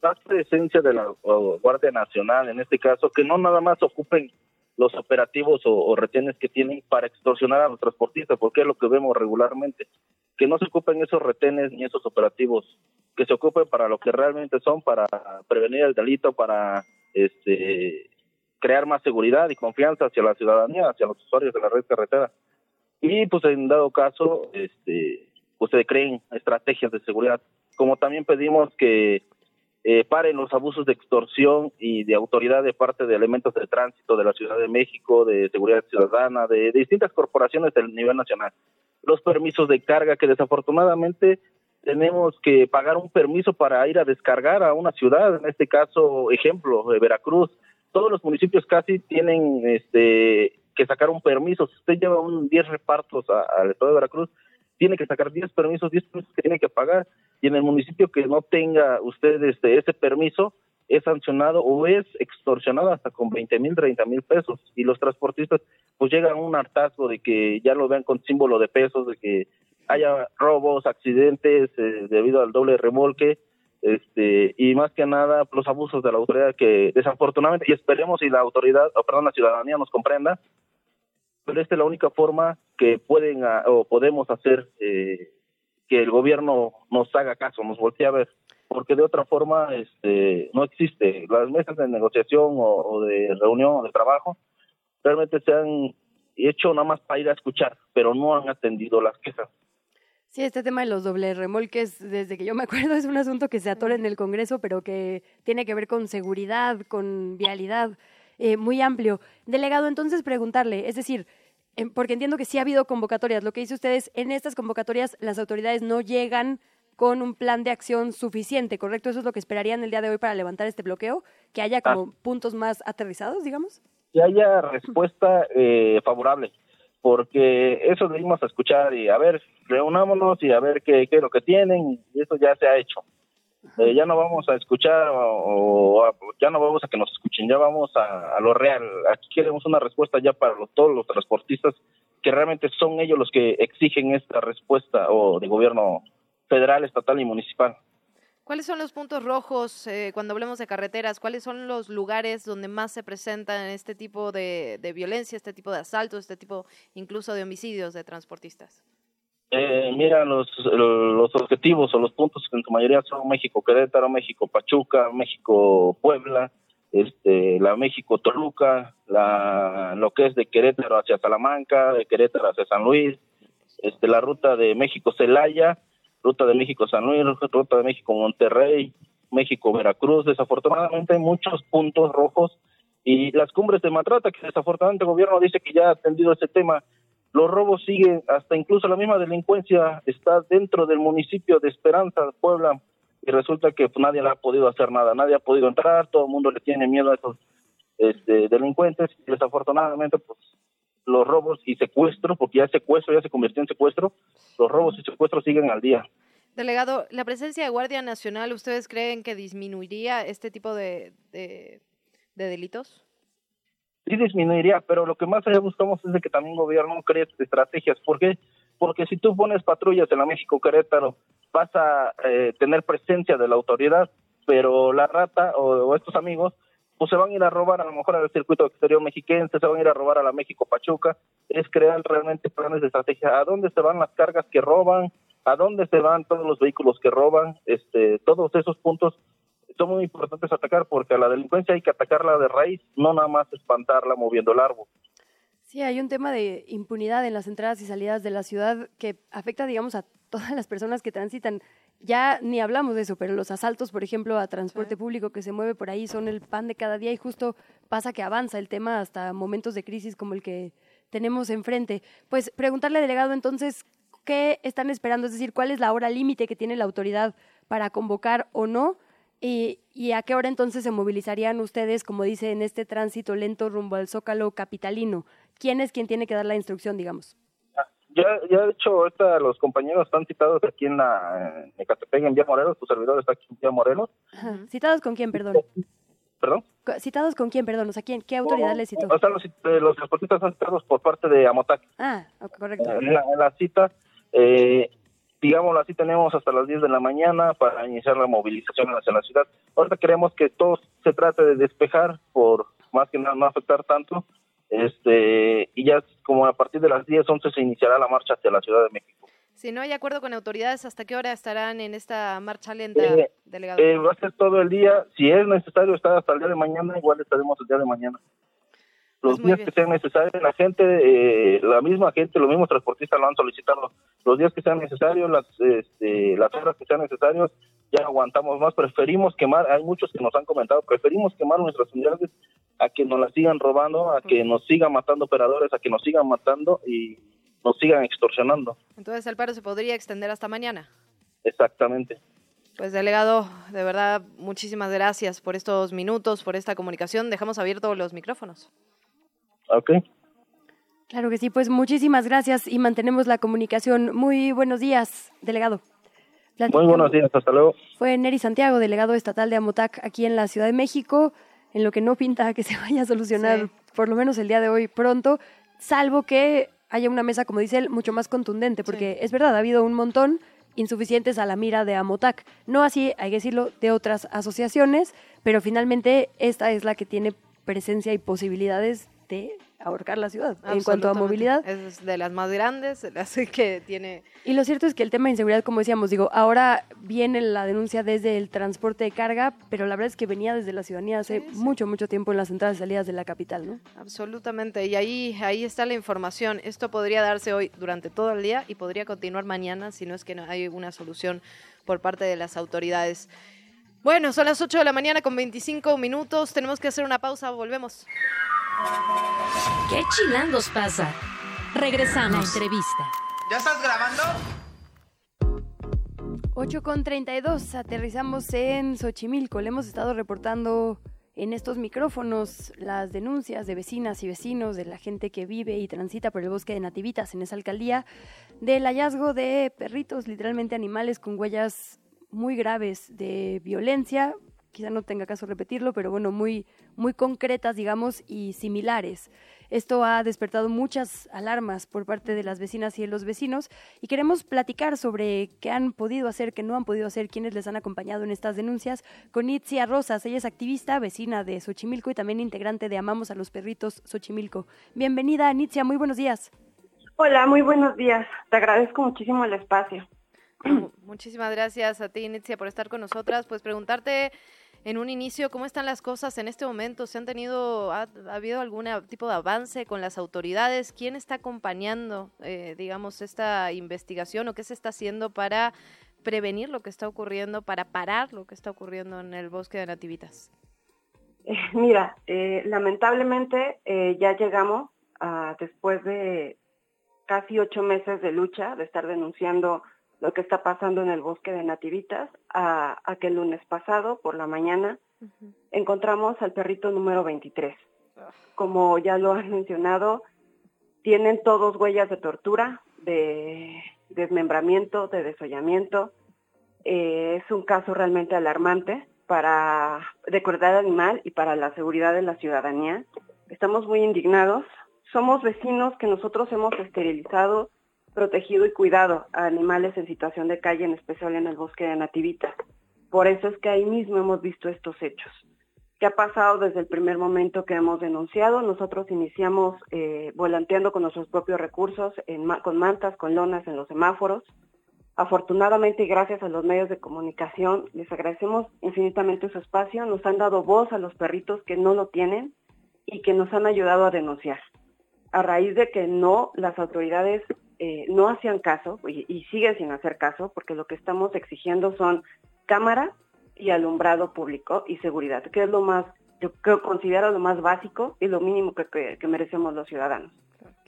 Más presencia de la Guardia Nacional, en este caso, que no nada más ocupen los operativos o, retenes que tienen para extorsionar a los transportistas, porque es lo que vemos regularmente. que no se ocupen esos retenes ni esos operativos, que se ocupen para lo que realmente son, para prevenir el delito, para este crear más seguridad y confianza hacia la ciudadanía, hacia los usuarios de la red carretera. Y pues en dado caso, este, pues se creen estrategias de seguridad. Como también pedimos que eh, paren los abusos de extorsión y de autoridad de parte de elementos de tránsito de la Ciudad de México, de seguridad ciudadana, de, distintas corporaciones del nivel nacional. Los permisos de carga que desafortunadamente tenemos que pagar un permiso para ir a descargar a una ciudad, en este caso, ejemplo, de Veracruz. Todos los municipios casi tienen este que sacar un permiso. Si usted lleva un 10 repartos al estado de Veracruz, tiene que sacar 10 permisos, 10 permisos que tiene que pagar y en el municipio que no tenga usted este, ese permiso es sancionado o es extorsionado hasta con 20 mil, 30 mil pesos. Y los transportistas pues llegan a un hartazgo de que ya lo vean con símbolo de pesos, de que haya robos, accidentes eh, debido al doble remolque este y más que nada los abusos de la autoridad que desafortunadamente y esperemos si la autoridad o perdón la ciudadanía nos comprenda pero esta es la única forma que pueden o podemos hacer eh, que el gobierno nos haga caso, nos voltee a ver, porque de otra forma este, no existe. Las mesas de negociación o, de reunión o de trabajo realmente se han hecho nada más para ir a escuchar, pero no han atendido las quejas. Sí, este tema de los doble remolques, desde que yo me acuerdo, es un asunto que se atora en el Congreso, pero que tiene que ver con seguridad, con vialidad, eh, muy amplio. Delegado, entonces preguntarle, es decir, porque entiendo que sí ha habido convocatorias. Lo que dice ustedes, en estas convocatorias las autoridades no llegan con un plan de acción suficiente, ¿correcto? Eso es lo que esperarían el día de hoy para levantar este bloqueo, que haya como ah. puntos más aterrizados, digamos. Que haya respuesta eh, favorable, porque eso debimos escuchar y a ver, reunámonos y a ver qué, qué es lo que tienen, y eso ya se ha hecho. Ya no vamos a escuchar o, ya no vamos a que nos escuchen, ya vamos a, lo real. Aquí queremos una respuesta ya para todos los transportistas que realmente son ellos los que exigen esta respuesta o de gobierno federal, estatal y municipal. ¿Cuáles son los puntos rojos eh, cuando hablemos de carreteras? ¿Cuáles son los lugares donde más se presentan este tipo de, de violencia, este tipo de asaltos, este tipo incluso de homicidios de transportistas? Eh, mira, los, los objetivos o los puntos que en su mayoría son México Querétaro, México Pachuca, México Puebla, este, la México Toluca, la, lo que es de Querétaro hacia Salamanca, de Querétaro hacia San Luis, este, la ruta de México Celaya, ruta de México San Luis, ruta de México Monterrey, México Veracruz. Desafortunadamente hay muchos puntos rojos y las cumbres de Matrata, que desafortunadamente el gobierno dice que ya ha atendido ese tema los robos siguen, hasta incluso la misma delincuencia está dentro del municipio de Esperanza, Puebla, y resulta que nadie le ha podido hacer nada, nadie ha podido entrar, todo el mundo le tiene miedo a esos este, delincuentes, y desafortunadamente, pues los robos y secuestros, porque ya secuestro ya se convirtió en secuestro, los robos y secuestros siguen al día. Delegado, ¿la presencia de Guardia Nacional ustedes creen que disminuiría este tipo de delitos? Sí disminuiría, pero lo que más allá buscamos es de que también el gobierno cree estrategias. ¿Por qué? Porque si tú pones patrullas en la México Querétaro, vas a eh, tener presencia de la autoridad, pero la rata o, estos amigos pues se van a ir a robar a lo mejor al circuito exterior mexiquense, se van a ir a robar a la México Pachuca, es crear realmente planes de estrategia, a dónde se van las cargas que roban, a dónde se van todos los vehículos que roban, este, todos esos puntos son muy importantes atacar porque a la delincuencia hay que atacarla de raíz, no nada más espantarla moviendo el árbol. Sí, hay un tema de impunidad en las entradas y salidas de la ciudad que afecta, digamos, a todas las personas que transitan. Ya ni hablamos de eso, pero los asaltos, por ejemplo, a transporte público que se mueve por ahí son el pan de cada día y justo pasa que avanza el tema hasta momentos de crisis como el que tenemos enfrente. Pues preguntarle, delegado, entonces, ¿qué están esperando? Es decir, ¿cuál es la hora límite que tiene la autoridad para convocar o no? ¿Y, a qué hora entonces se movilizarían ustedes, como dice, en este tránsito lento rumbo al Zócalo capitalino? ¿Quién es quien tiene que dar la instrucción, digamos? Ya, ya de hecho, ahorita los compañeros están citados aquí en la en Ecatepec, en Vía Morelos, tu servidor está aquí en Vía Morelos. ¿Citados con quién, perdón? ¿Perdón? ¿Citados con quién, perdón? O sea, ¿quién, ¿qué autoridad les citó? O sea, los, eh, los transportistas están citados por parte de Amotac. Ah, correcto. En la, cita, eh, digámoslo así, tenemos hasta las 10 de la mañana para iniciar la movilización hacia la ciudad. Ahorita queremos que todo se trate de despejar por más que nada no afectar tanto. Este, y ya como a partir de las 10, 11 se iniciará la marcha hacia la Ciudad de México. Si no hay acuerdo con autoridades, ¿hasta qué hora estarán en esta marcha lenta, Eh, delegado? Eh, va a ser todo el día. Si es necesario estar hasta el día de mañana, igual estaremos el día de mañana. Los días que sean necesarios, la gente, eh, la misma gente, los mismos transportistas lo han solicitado. Los días que sean necesarios, las, este, las horas que sean necesarios, ya aguantamos más. Preferimos quemar, hay muchos que nos han comentado, preferimos quemar nuestras unidades a que nos las sigan robando, a que nos sigan matando operadores, a que nos sigan matando y nos sigan extorsionando. Entonces el paro se podría extender hasta mañana. Exactamente. Pues delegado, de verdad, muchísimas gracias por estos minutos, por esta comunicación. Dejamos abiertos los micrófonos. Ok. Claro que sí, pues muchísimas gracias y mantenemos la comunicación. Muy buenos días, delegado. Muy buenos días, hasta luego. Fue Neri Santiago, delegado estatal de Amotac aquí en la Ciudad de México, en lo que no pinta que se vaya a solucionar por lo menos el día de hoy pronto, salvo que haya una mesa, como dice él, mucho más contundente, porque es verdad, ha habido un montón insuficientes a la mira de Amotac. No así, hay que decirlo, de otras asociaciones, pero finalmente esta es la que tiene presencia y posibilidades de ahorcar la ciudad en cuanto a movilidad. Es de las más grandes, de las que tiene... Y lo cierto es que el tema de inseguridad, como decíamos, digo, ahora viene la denuncia desde el transporte de carga, pero la verdad es que venía desde la ciudadanía hace mucho, mucho tiempo en las entradas y salidas de la capital, ¿no? Absolutamente, y ahí, ahí está la información. Esto podría darse hoy durante todo el día y podría continuar mañana si no es que no hay una solución por parte de las autoridades. Bueno, son las 8 de la mañana con 25 minutos. Tenemos que hacer una pausa, volvemos. ¿Qué chilangos pasa? Regresamos. La entrevista. ¿Ya estás grabando? 8 con 32, aterrizamos en Xochimilco. Le hemos estado reportando en estos micrófonos las denuncias de vecinas y vecinos, de la gente que vive y transita por el bosque de Nativitas en esa alcaldía, del hallazgo de perritos, literalmente animales con huellas muy graves de violencia, quizá no tenga caso repetirlo, pero bueno, muy, muy concretas, digamos, y similares. Esto ha despertado muchas alarmas por parte de las vecinas y de los vecinos y queremos platicar sobre qué han podido hacer, qué no han podido hacer, quiénes les han acompañado en estas denuncias con Itzia Rosas. Ella es activista, vecina de Xochimilco y también integrante de Amamos a los Perritos Xochimilco. Bienvenida, Nitzia, muy buenos días. Hola, muy buenos días. Te agradezco muchísimo el espacio. Muchísimas gracias a ti, Nitzia, por estar con nosotras. Pues preguntarte en un inicio cómo están las cosas en este momento. ¿Se han tenido, ha, ha habido algún tipo de avance con las autoridades? ¿Quién está acompañando, eh, digamos, esta investigación o qué se está haciendo para prevenir lo que está ocurriendo, para parar lo que está ocurriendo en el bosque de Nativitas? Mira, eh, lamentablemente eh, ya llegamos a, después de casi ocho meses de lucha, de estar denunciando lo que está pasando en el bosque de Nativitas, a, a que el lunes pasado, por la mañana, encontramos al perrito número 23. Como ya lo han mencionado, tienen todos huellas de tortura, de desmembramiento, de desollamiento. Eh, es un caso realmente alarmante para de crueldad animal y para la seguridad de la ciudadanía. Estamos muy indignados. Somos vecinos que nosotros hemos esterilizado, protegido y cuidado a animales en situación de calle, en especial en el bosque de Nativita. Por eso es que ahí mismo hemos visto estos hechos. ¿Qué ha pasado desde el primer momento que hemos denunciado? Nosotros iniciamos eh, volanteando con nuestros propios recursos, con mantas, con lonas en los semáforos. Afortunadamente y gracias a los medios de comunicación, les agradecemos infinitamente su espacio. Nos han dado voz a los perritos que no lo tienen y que nos han ayudado a denunciar. A raíz de que no, las autoridades eh, no hacían caso y, y siguen sin hacer caso, porque lo que estamos exigiendo son cámara y alumbrado público y seguridad, que es lo más, yo creo, considero lo más básico y lo mínimo que, que, que merecemos los ciudadanos.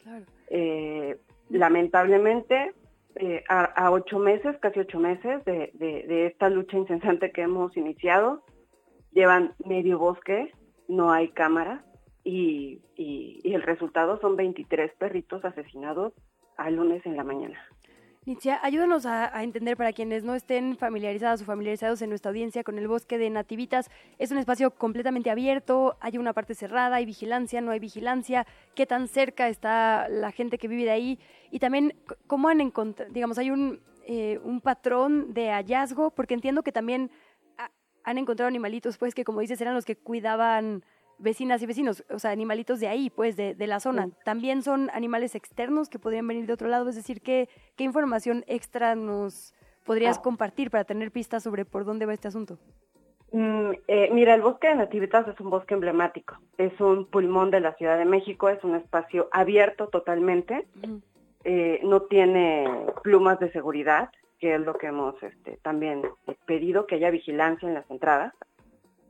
Claro. Eh, lamentablemente, eh, a, a, ocho meses, casi ocho meses de, de, de, esta lucha incesante que hemos iniciado, llevan medio bosque, no hay cámara y, y, y el resultado son 23 perritos asesinados al lunes en la mañana. Nitzia, ayúdanos a, entender para quienes no estén familiarizados o familiarizados en nuestra audiencia con el bosque de Nativitas. Es un espacio completamente abierto, hay una parte cerrada, hay vigilancia, no hay vigilancia, qué tan cerca está la gente que vive de ahí y también cómo han encontrado, digamos, hay un, eh, un patrón de hallazgo, porque entiendo que también han encontrado animalitos, pues que como dices, eran los que cuidaban vecinas y vecinos, o sea, animalitos de ahí, pues, de, de la zona. También son animales externos que podrían venir de otro lado, es decir, ¿qué, qué información extra nos podrías Ah. compartir para tener pistas sobre por dónde va este asunto? Mm, eh, mira, el bosque de Nativitas es un bosque emblemático, es un pulmón de la Ciudad de México, es un espacio abierto totalmente, eh, no tiene plumas de seguridad, que es lo que hemos este, también pedido, que haya vigilancia en las entradas.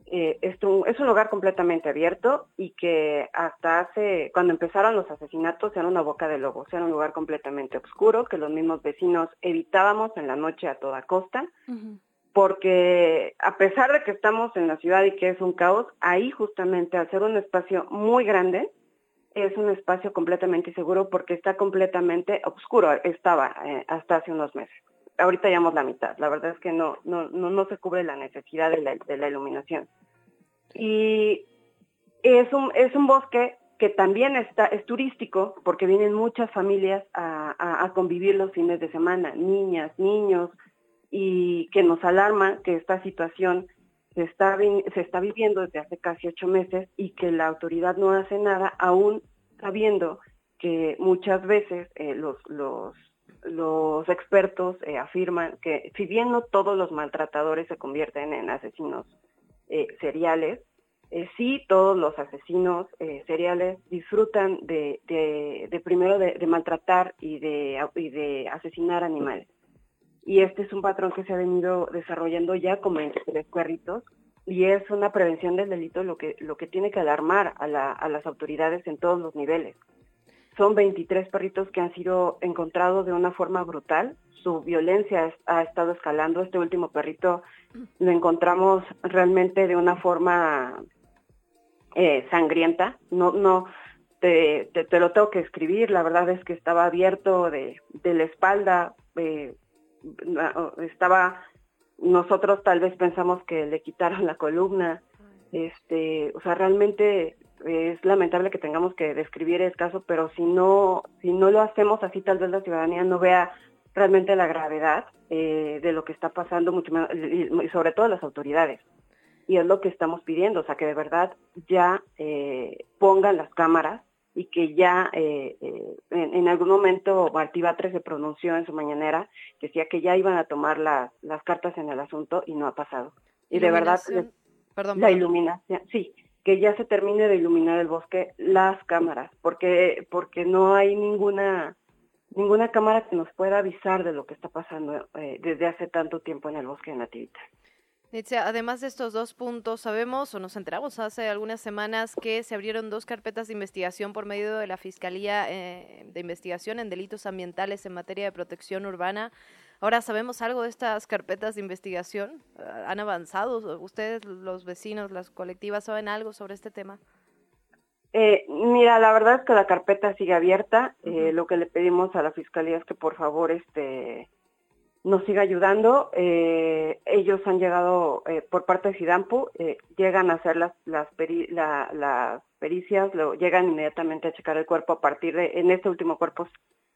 Eh, es, un, es un lugar completamente abierto y que hasta hace, cuando empezaron los asesinatos, era una boca de lobos, era un lugar completamente oscuro, que los mismos vecinos evitábamos en la noche a toda costa porque a pesar de que estamos en la ciudad y que es un caos, ahí justamente al ser un espacio muy grande, es un espacio completamente seguro porque está completamente oscuro, estaba eh, hasta hace unos meses. Ahorita llevamos la mitad, la verdad es que no, no, no, no se cubre la necesidad de la, de la iluminación. Y es un, es un bosque que también está, es turístico porque vienen muchas familias a, a, a convivir los fines de semana, niñas, niños, y que nos alarma que esta situación se está, se está viviendo desde hace casi ocho meses y que la autoridad no hace nada, aún sabiendo que muchas veces eh, los, los, los expertos eh, afirman que si bien no todos los maltratadores se convierten en asesinos eh, seriales, eh, sí todos los asesinos seriales disfrutan de, primero de, maltratar y de, asesinar animales y este es un patrón que se ha venido desarrollando ya con 23 perritos y es una prevención del delito lo que lo que tiene que alarmar a, la- a las autoridades en todos los niveles. Son 23 perritos que han sido encontrados de una forma brutal. Su violencia ha estado escalando. Este último perrito lo encontramos realmente de una forma eh, sangrienta. No, no, te, te- te lo tengo que escribir. La verdad es que estaba abierto de, de la espalda. eh, estaba, nosotros tal vez pensamos que le quitaron la columna. Este, o sea, realmente es lamentable que tengamos que describir el caso, pero si no, si no lo hacemos así, tal vez la ciudadanía no vea realmente la gravedad eh, de lo que está pasando, mucho menos, y, sobre todo las autoridades. Y es lo que estamos pidiendo, o sea, que de verdad ya eh, pongan las cámaras y que ya eh, eh, en, en algún momento Martí Batres se pronunció en su mañanera, decía que ya iban a tomar las, las cartas en el asunto y no ha pasado. Y de verdad, Perdón, la perdón. iluminación, sí, que ya se termine de iluminar el bosque, las cámaras, porque porque no hay ninguna ninguna cámara que nos pueda avisar de lo que está pasando eh, desde hace tanto tiempo en el bosque de Nativita. Además de estos dos puntos, sabemos o nos enteramos hace algunas semanas que se abrieron dos carpetas de investigación por medio de la Fiscalía eh, de Investigación en Delitos Ambientales en materia de protección urbana. Ahora, ¿sabemos algo de estas carpetas de investigación? Ah, ¿Han avanzado? ¿Ustedes, los vecinos, las colectivas, saben algo sobre este tema? Eh, mira, la verdad es que la carpeta sigue abierta. Eh, lo que le pedimos a la fiscalía es que por favor este nos siga ayudando. Eh, ellos han llegado eh, por parte de Sidampu, eh, llegan a hacer las las, peri- la- las pericias, lo, llegan inmediatamente a checar el cuerpo a partir de en este último cuerpo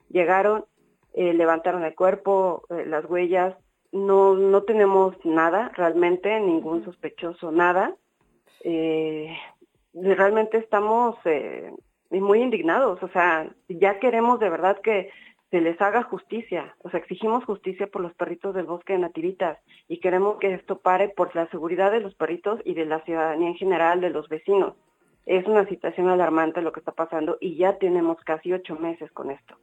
llegaron, eh, levantaron el cuerpo, eh, las huellas. No no tenemos nada realmente, ningún sospechoso, nada. Eh, realmente estamos eh, muy indignados, o sea, ya queremos de verdad que se les haga justicia, o sea, exigimos justicia por los perritos del bosque de Nativitas y queremos que esto pare por la seguridad de los perritos y de la ciudadanía en general, de los vecinos. Es una situación alarmante lo que está pasando y ya tenemos casi ocho meses con esto.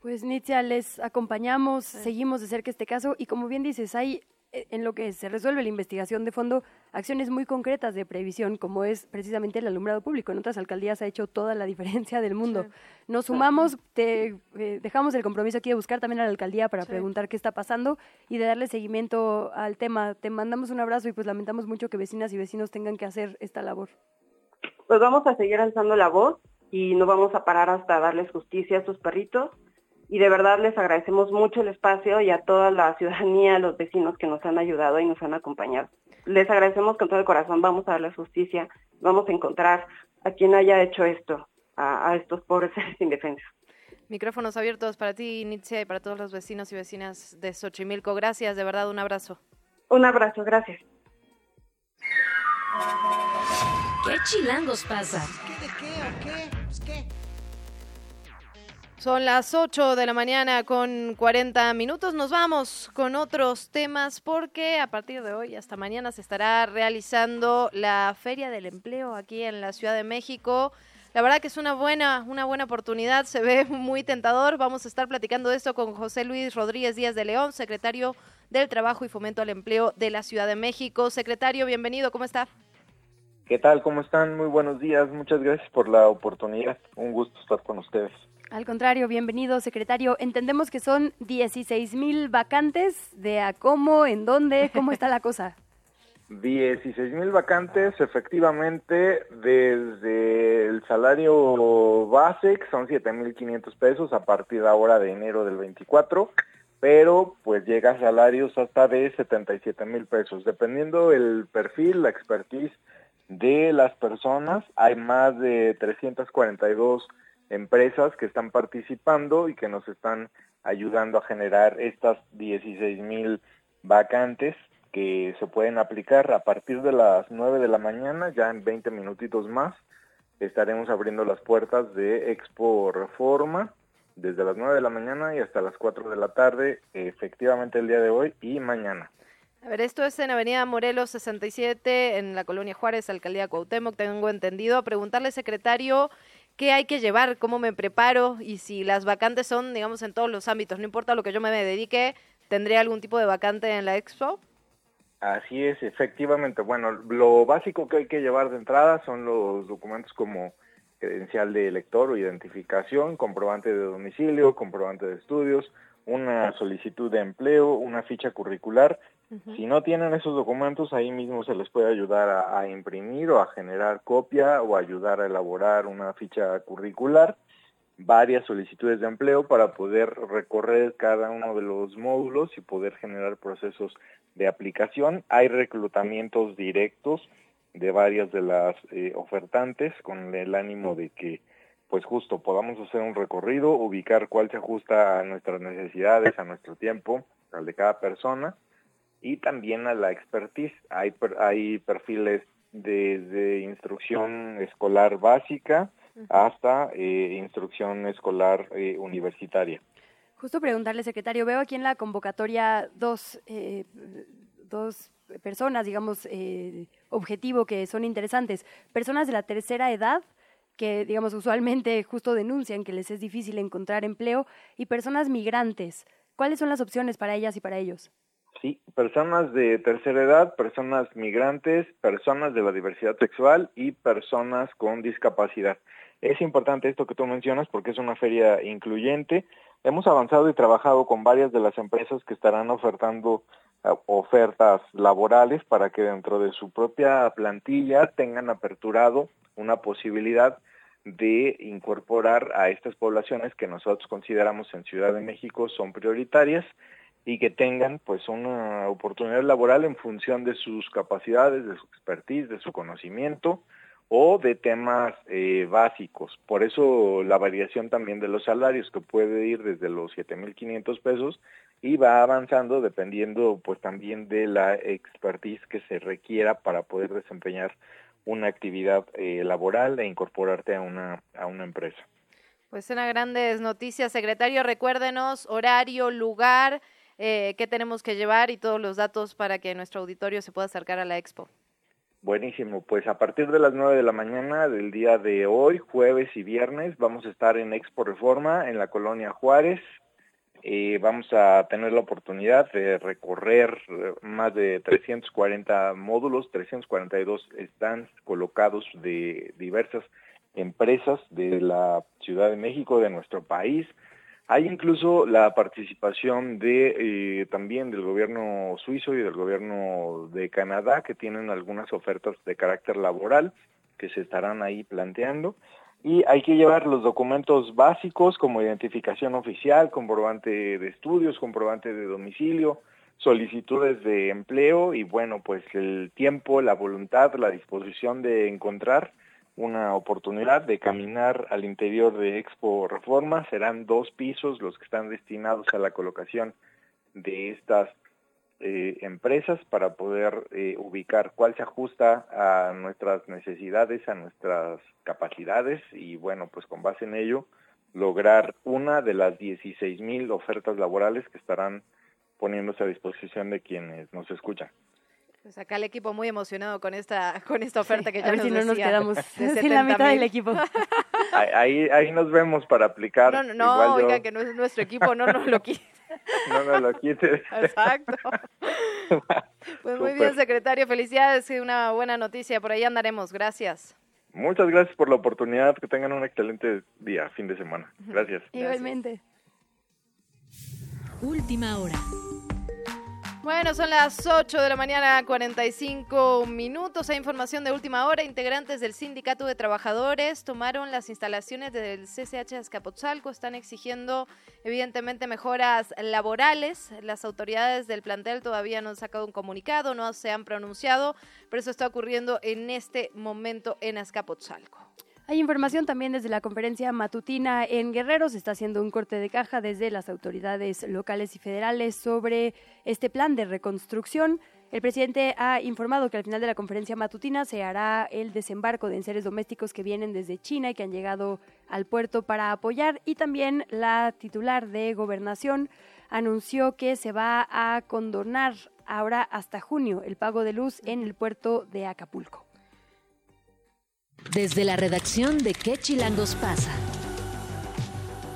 Pues Nitzia, les acompañamos, seguimos de cerca este caso y como bien dices, hay eh, en lo que se resuelve la investigación de fondo acciones muy concretas de previsión, como es precisamente el alumbrado público. En otras alcaldías ha hecho toda la diferencia del mundo. Nos sumamos, te eh, dejamos el compromiso aquí de buscar también a la alcaldía para Sí. preguntar qué está pasando y de darle seguimiento al tema. Te mandamos un abrazo y pues lamentamos mucho que vecinas y vecinos tengan que hacer esta labor. Pues vamos a seguir alzando la voz y no vamos a parar hasta darles justicia a sus perritos. Y de verdad les agradecemos mucho el espacio y a toda la ciudadanía, a los vecinos que nos han ayudado y nos han acompañado. Les agradecemos con todo el corazón, vamos a darles justicia, vamos a encontrar a quien haya hecho esto, a, a estos pobres seres indefensos. Micrófonos abiertos para ti, Nitzia, y para todos los vecinos y vecinas de Xochimilco. Gracias, de verdad, un abrazo. Un abrazo, gracias. ¿Qué chilangos pasa? Son las 8 de la mañana con 40 minutos. Nos vamos con otros temas porque a partir de hoy hasta mañana se estará realizando la Feria del Empleo aquí en la Ciudad de México. La verdad que es una buena, una buena oportunidad, se ve muy tentador. Vamos a estar platicando de esto con José Luis Rodríguez Díaz de León, secretario del Trabajo y Fomento al Empleo de la Ciudad de México. Secretario, bienvenido, ¿cómo está? ¿Qué tal? ¿Cómo están? Muy buenos días. Muchas gracias por la oportunidad. Un gusto estar con ustedes. Al contrario, bienvenido, secretario. Entendemos que son 16 mil vacantes. ¿De a cómo? ¿En dónde? ¿Cómo está la cosa? 16 mil vacantes, efectivamente, desde el salario base, que son 7 mil 500 pesos a partir de ahora de enero del 24, pero pues llega a salarios hasta de 77 mil pesos. Dependiendo el perfil, la expertise de las personas, hay más de 342 empresas que están participando y que nos están ayudando a generar estas 16 mil vacantes que se pueden aplicar a partir de las 9 de la mañana, ya en 20 minutitos más, estaremos abriendo las puertas de Expo Reforma desde las 9 de la mañana y hasta las 4 de la tarde, efectivamente el día de hoy y mañana. A ver, esto es en Avenida Morelos 67, en la Colonia Juárez, Alcaldía Cuauhtémoc, tengo entendido. Preguntarle, secretario, qué hay que llevar, cómo me preparo y si las vacantes son, digamos, en todos los ámbitos, no importa lo que yo me dedique, ¿tendré algún tipo de vacante en la expo? Así es, efectivamente. Bueno, lo básico que hay que llevar de entrada son los documentos como credencial de elector o identificación, comprobante de domicilio, comprobante de estudios, una solicitud de empleo, una ficha curricular. Si no tienen esos documentos, ahí mismo se les puede ayudar a, a, imprimir o a generar copia o ayudar a elaborar una ficha curricular, varias solicitudes de empleo para poder recorrer cada uno de los módulos y poder generar procesos de aplicación. Hay reclutamientos directos de varias de las eh, ofertantes con el ánimo de que pues justo podamos hacer un recorrido, ubicar cuál se ajusta a nuestras necesidades, a nuestro tiempo, al de cada persona y también a la expertise. Hay, hay perfiles desde instrucción escolar básica hasta eh, instrucción escolar eh, universitaria. Justo preguntarle, secretario, veo aquí en la convocatoria dos, eh, dos personas, digamos, eh, objetivo que son interesantes. Personas de la tercera edad que, digamos, usualmente justo denuncian que les es difícil encontrar empleo y personas migrantes. ¿Cuáles son las opciones para ellas y para ellos? Sí, personas de tercera edad, personas migrantes, personas de la diversidad sexual y personas con discapacidad. Es importante esto que tú mencionas porque es una feria incluyente Hemos avanzado y trabajado con varias de las empresas que estarán ofertando uh, ofertas laborales para que dentro de su propia plantilla tengan aperturado una posibilidad de incorporar a estas poblaciones que nosotros consideramos en Ciudad de México son prioritarias y que tengan pues una oportunidad laboral en función de sus capacidades, de su expertise, de su conocimiento, o de temas eh, básicos. Por eso la variación también de los salarios que puede ir desde los 7.500 pesos y va avanzando dependiendo pues también de la expertise que se requiera para poder desempeñar una actividad eh, laboral e incorporarte a una, a una empresa. Pues una grandes noticias, secretario. Recuérdenos horario, lugar, eh, qué tenemos que llevar y todos los datos para que nuestro auditorio se pueda acercar a la expo. Buenísimo, pues a partir de las 9 de la mañana del día de hoy, jueves y viernes, vamos a estar en Expo Reforma en la colonia Juárez. Eh, vamos a tener la oportunidad de recorrer eh, más de 340 módulos, 342 stands colocados de diversas empresas de la Ciudad de México, de nuestro país, hay incluso la participación de eh, también del gobierno suizo y del gobierno de Canadá que tienen algunas ofertas de carácter laboral que se estarán ahí planteando y hay que llevar los documentos básicos como identificación oficial, comprobante de estudios, comprobante de domicilio, solicitudes de empleo y bueno, pues el tiempo, la voluntad, la disposición de encontrar una oportunidad de caminar al interior de Expo Reforma. Serán dos pisos los que están destinados a la colocación de estas eh, empresas para poder eh, ubicar cuál se ajusta a nuestras necesidades, a nuestras capacidades y bueno, pues con base en ello lograr una de las 16 mil ofertas laborales que estarán poniéndose a disposición de quienes nos escuchan. Pues acá el equipo muy emocionado con esta con esta oferta que ya a ver nos si no nos quedamos de sin la 70 mitad del equipo. Ahí, ahí nos vemos para aplicar. No, no, no, yo- que no es nuestro equipo, no nos lo quite. no me lo quites. Exacto. Pues muy bien, secretario, felicidades, y una buena noticia, por ahí andaremos, gracias. Muchas gracias por la oportunidad, que tengan un excelente día, fin de semana. Gracias. Igualmente. Última hora. Bueno, son las 8 de la mañana, 45 minutos. Hay información de última hora. Integrantes del Sindicato de Trabajadores tomaron las instalaciones del CCH Azcapotzalco. Están exigiendo, evidentemente, mejoras laborales. Las autoridades del plantel todavía no han sacado un comunicado, no se han pronunciado, pero eso está ocurriendo en este momento en Azcapotzalco. Hay información también desde la conferencia matutina en Guerrero. Se está haciendo un corte de caja desde las autoridades locales y federales sobre este plan de reconstrucción. El presidente ha informado que al final de la conferencia matutina se hará el desembarco de enseres domésticos que vienen desde China y que han llegado al puerto para apoyar. Y también la titular de gobernación anunció que se va a condonar ahora hasta junio el pago de luz en el puerto de Acapulco. Desde la redacción de ¿Qué Chilangos pasa?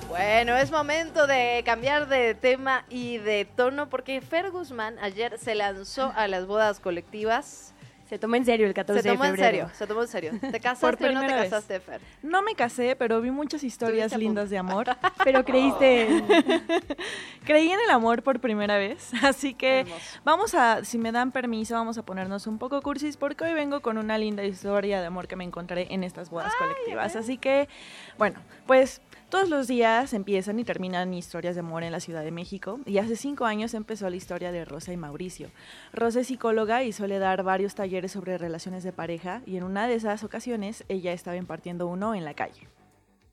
Bueno, es momento de cambiar de tema y de tono porque Fer Guzmán ayer se lanzó a las bodas colectivas. Se tomó en serio el 14 Se tomó de en febrero. serio, se tomó en serio. ¿Te Por casaste o no te primera vez. casaste, Fer? No me casé, pero vi muchas historias lindas de amor. Pero creíste Creí en el amor por primera vez, así que vamos a, si me dan permiso, vamos a ponernos un poco cursis porque hoy vengo con una linda historia de amor que me encontré en estas bodas colectivas. Así que, bueno, pues todos los días empiezan y terminan historias de amor en la Ciudad de México y hace cinco años empezó la historia de Rosa y Mauricio. Rosa es psicóloga y suele dar varios talleres sobre relaciones de pareja y en una de esas ocasiones ella estaba impartiendo uno en la calle.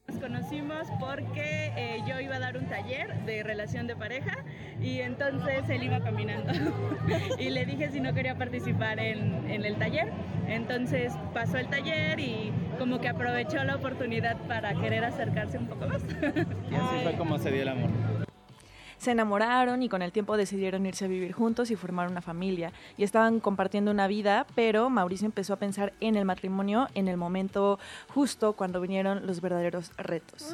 Nos conocimos porque eh, yo iba a dar un taller de relación de pareja y entonces él iba caminando y le dije si no quería participar en, en el taller. Entonces pasó el taller y como que aprovechó la oportunidad para querer acercarse un poco más. Y así fue como se dio el amor. Se enamoraron y con el tiempo decidieron irse a vivir juntos y formar una familia. Y estaban compartiendo una vida, pero Mauricio empezó a pensar en el matrimonio en el momento justo cuando vinieron los verdaderos retos.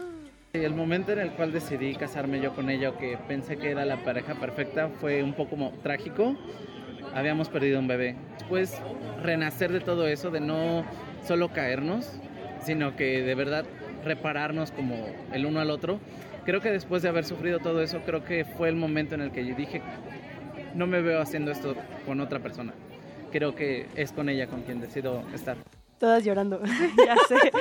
El momento en el cual decidí casarme yo con ella, que pensé que era la pareja perfecta, fue un poco como trágico. Habíamos perdido un bebé. Después, renacer de todo eso, de no solo caernos, sino que de verdad repararnos como el uno al otro. Creo que después de haber sufrido todo eso, creo que fue el momento en el que yo dije, no me veo haciendo esto con otra persona. Creo que es con ella con quien decido estar. Todas llorando. ya sé.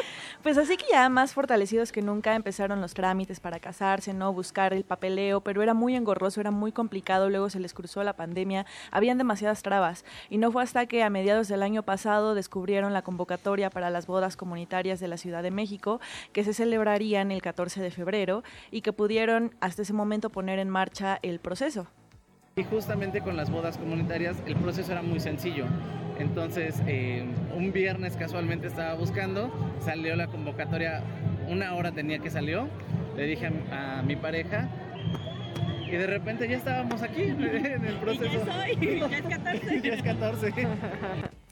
Pues así que ya más fortalecidos que nunca empezaron los trámites para casarse, ¿no? Buscar el papeleo, pero era muy engorroso, era muy complicado, luego se les cruzó la pandemia, habían demasiadas trabas. Y no fue hasta que a mediados del año pasado descubrieron la convocatoria para las bodas comunitarias de la Ciudad de México, que se celebrarían el 14 de febrero y que pudieron hasta ese momento poner en marcha el proceso. Y justamente con las bodas comunitarias el proceso era muy sencillo. Entonces, eh, un viernes casualmente estaba buscando, salió la convocatoria, una hora tenía que salió, le dije a, a mi pareja y de repente ya estábamos aquí en el proceso. soy, ya es 14. ya es 14.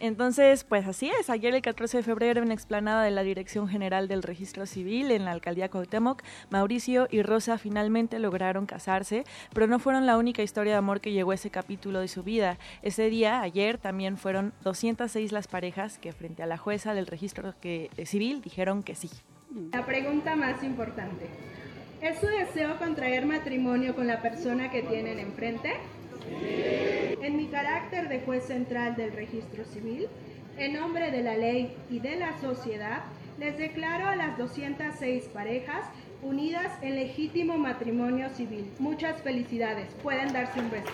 Entonces, pues así es. Ayer, el 14 de febrero, en la explanada de la Dirección General del Registro Civil en la alcaldía Cuauhtémoc, Mauricio y Rosa finalmente lograron casarse, pero no fueron la única historia de amor que llegó a ese capítulo de su vida. Ese día, ayer, también fueron 206 las parejas que, frente a la jueza del registro eh, civil, dijeron que sí. La pregunta más importante. ¿Es su deseo contraer matrimonio con la persona que tienen enfrente? En mi carácter de juez central del registro civil, en nombre de la ley y de la sociedad, les declaro a las 206 parejas unidas en legítimo matrimonio civil. Muchas felicidades. Pueden darse un beso.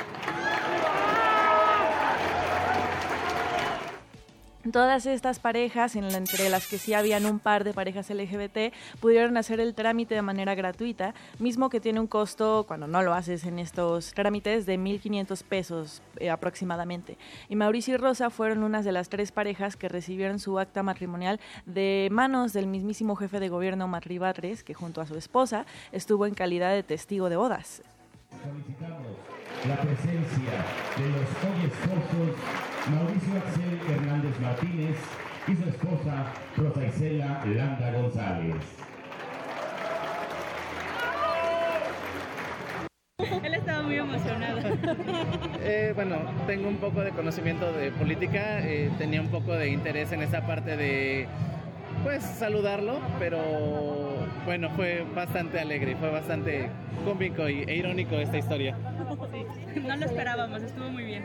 Todas estas parejas, entre las que sí habían un par de parejas LGBT, pudieron hacer el trámite de manera gratuita, mismo que tiene un costo, cuando no lo haces en estos trámites, de 1.500 pesos eh, aproximadamente. Y Mauricio y Rosa fueron unas de las tres parejas que recibieron su acta matrimonial de manos del mismísimo jefe de gobierno Matri Batres, que junto a su esposa estuvo en calidad de testigo de bodas la presencia de los hoy esposos Mauricio Axel Hernández Martínez y su esposa Rosa Isela Landa González. Él estaba muy emocionado. Eh, bueno, tengo un poco de conocimiento de política, eh, tenía un poco de interés en esa parte de pues saludarlo, pero bueno, fue bastante alegre, fue bastante cómico y, e irónico esta historia. no lo esperábamos, estuvo muy bien.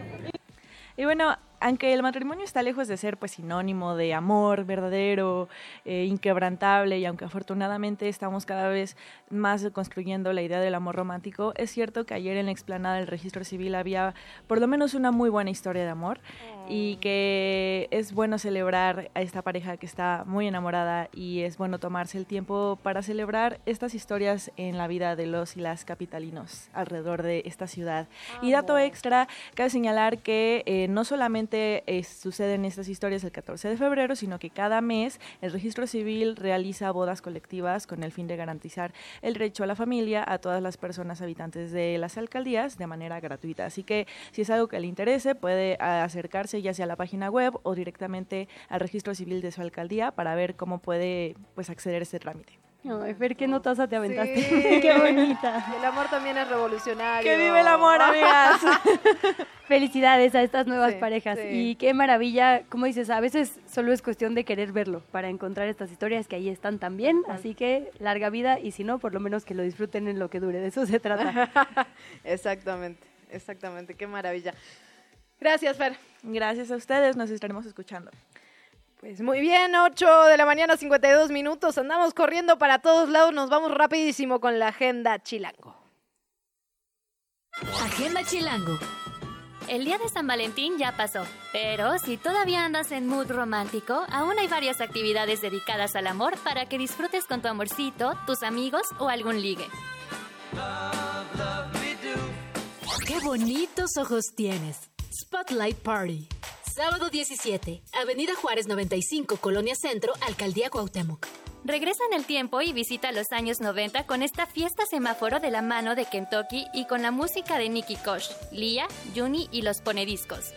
Y bueno, aunque el matrimonio está lejos de ser pues sinónimo de amor verdadero, eh, inquebrantable, y aunque afortunadamente estamos cada vez más construyendo la idea del amor romántico, es cierto que ayer en la explanada del registro civil había por lo menos una muy buena historia de amor y que es bueno celebrar a esta pareja que está muy enamorada y es bueno tomarse el tiempo para celebrar estas historias en la vida de los y las capitalinos alrededor de esta ciudad. Y dato extra, cabe señalar que eh, no solamente eh, suceden estas historias el 14 de febrero, sino que cada mes el registro civil realiza bodas colectivas con el fin de garantizar el derecho a la familia a todas las personas habitantes de las alcaldías de manera gratuita. Así que si es algo que le interese, puede acercarse ya sea a la página web o directamente al registro civil de su alcaldía para ver cómo puede pues, acceder a este trámite. Ay, Fer, qué notaza te aventaste. qué bonita. El amor también es revolucionario. ¡Que vive el amor, amigas! Felicidades a estas nuevas parejas. Y qué maravilla, como dices, a veces solo es cuestión de querer verlo para encontrar estas historias que ahí están también. Así que larga vida y si no, por lo menos que lo disfruten en lo que dure. De eso se trata. exactamente, exactamente. Qué maravilla. Gracias, Fer. Gracias a ustedes. Nos estaremos escuchando. Pues muy bien, 8 de la mañana, 52 minutos. Andamos corriendo para todos lados. Nos vamos rapidísimo con la agenda Chilango. Agenda Chilango. El día de San Valentín ya pasó, pero si todavía andas en mood romántico, aún hay varias actividades dedicadas al amor para que disfrutes con tu amorcito, tus amigos o algún ligue. ¡Qué bonitos ojos tienes! Spotlight Party. Sábado 17, Avenida Juárez 95, Colonia Centro, Alcaldía Cuauhtémoc. Regresa en el tiempo y visita los años 90 con esta fiesta semáforo de la mano de Kentucky y con la música de Nicky Kosh, Lia, Juni y los Ponediscos.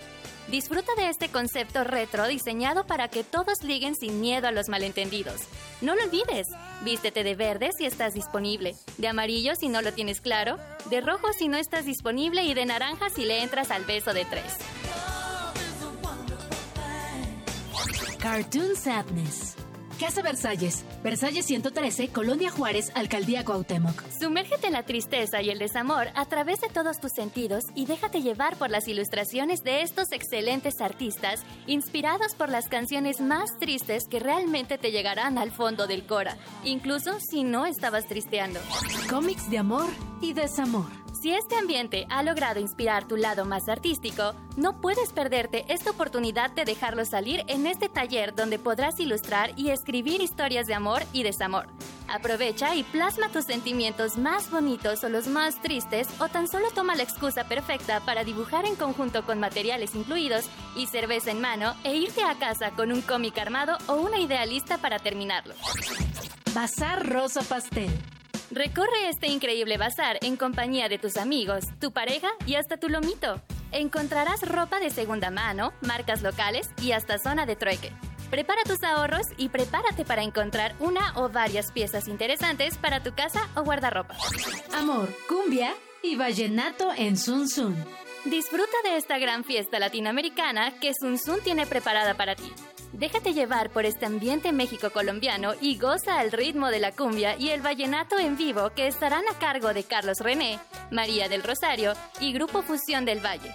Disfruta de este concepto retro diseñado para que todos liguen sin miedo a los malentendidos. No lo olvides, vístete de verde si estás disponible, de amarillo si no lo tienes claro, de rojo si no estás disponible y de naranja si le entras al beso de tres. Cartoon Sadness. Casa Versalles, Versalles 113, Colonia Juárez, Alcaldía Cuauhtémoc. Sumérgete en la tristeza y el desamor a través de todos tus sentidos y déjate llevar por las ilustraciones de estos excelentes artistas, inspirados por las canciones más tristes que realmente te llegarán al fondo del Cora, incluso si no estabas tristeando. Cómics de amor y desamor. Si este ambiente ha logrado inspirar tu lado más artístico, no puedes perderte esta oportunidad de dejarlo salir en este taller donde podrás ilustrar y escribir historias de amor y desamor. Aprovecha y plasma tus sentimientos más bonitos o los más tristes o tan solo toma la excusa perfecta para dibujar en conjunto con materiales incluidos y cerveza en mano e irte a casa con un cómic armado o una idea lista para terminarlo. Bazar Rosa Pastel. Recorre este increíble bazar en compañía de tus amigos, tu pareja y hasta tu lomito. Encontrarás ropa de segunda mano, marcas locales y hasta zona de trueque. Prepara tus ahorros y prepárate para encontrar una o varias piezas interesantes para tu casa o guardarropa. Amor, cumbia y vallenato en Sun Sun. Disfruta de esta gran fiesta latinoamericana que Sun Sun tiene preparada para ti. Déjate llevar por este ambiente México-colombiano y goza al ritmo de la cumbia y el vallenato en vivo que estarán a cargo de Carlos René, María del Rosario y Grupo Fusión del Valle.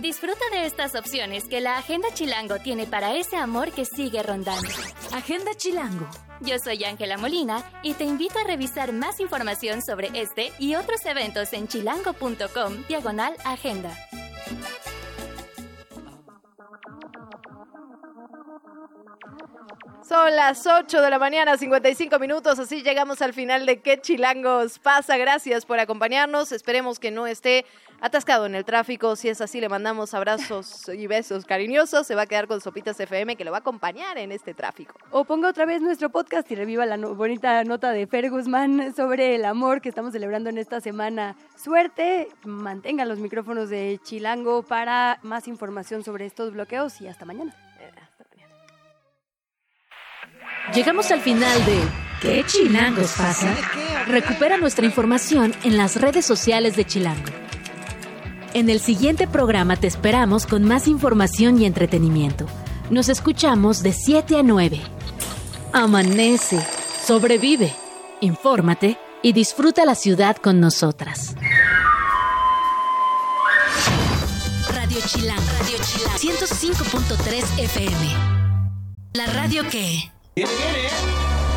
Disfruta de estas opciones que la Agenda Chilango tiene para ese amor que sigue rondando. Agenda Chilango. Yo soy Ángela Molina y te invito a revisar más información sobre este y otros eventos en chilango.com diagonal agenda. Son las 8 de la mañana, 55 minutos, así llegamos al final de ¿Qué chilangos pasa? Gracias por acompañarnos, esperemos que no esté atascado en el tráfico, si es así le mandamos abrazos y besos cariñosos, se va a quedar con Sopitas FM que lo va a acompañar en este tráfico. O ponga otra vez nuestro podcast y reviva la bonita nota de Fer Guzmán sobre el amor que estamos celebrando en esta semana. Suerte, mantengan los micrófonos de Chilango para más información sobre estos bloqueos y hasta mañana. Llegamos al final de ¿Qué chilangos pasa? Recupera nuestra información en las redes sociales de Chilango. En el siguiente programa te esperamos con más información y entretenimiento. Nos escuchamos de 7 a 9. Amanece, sobrevive, infórmate y disfruta la ciudad con nosotras. Radio Chilango, Radio Chilango, 105.3 FM. La radio que... Viene, viene.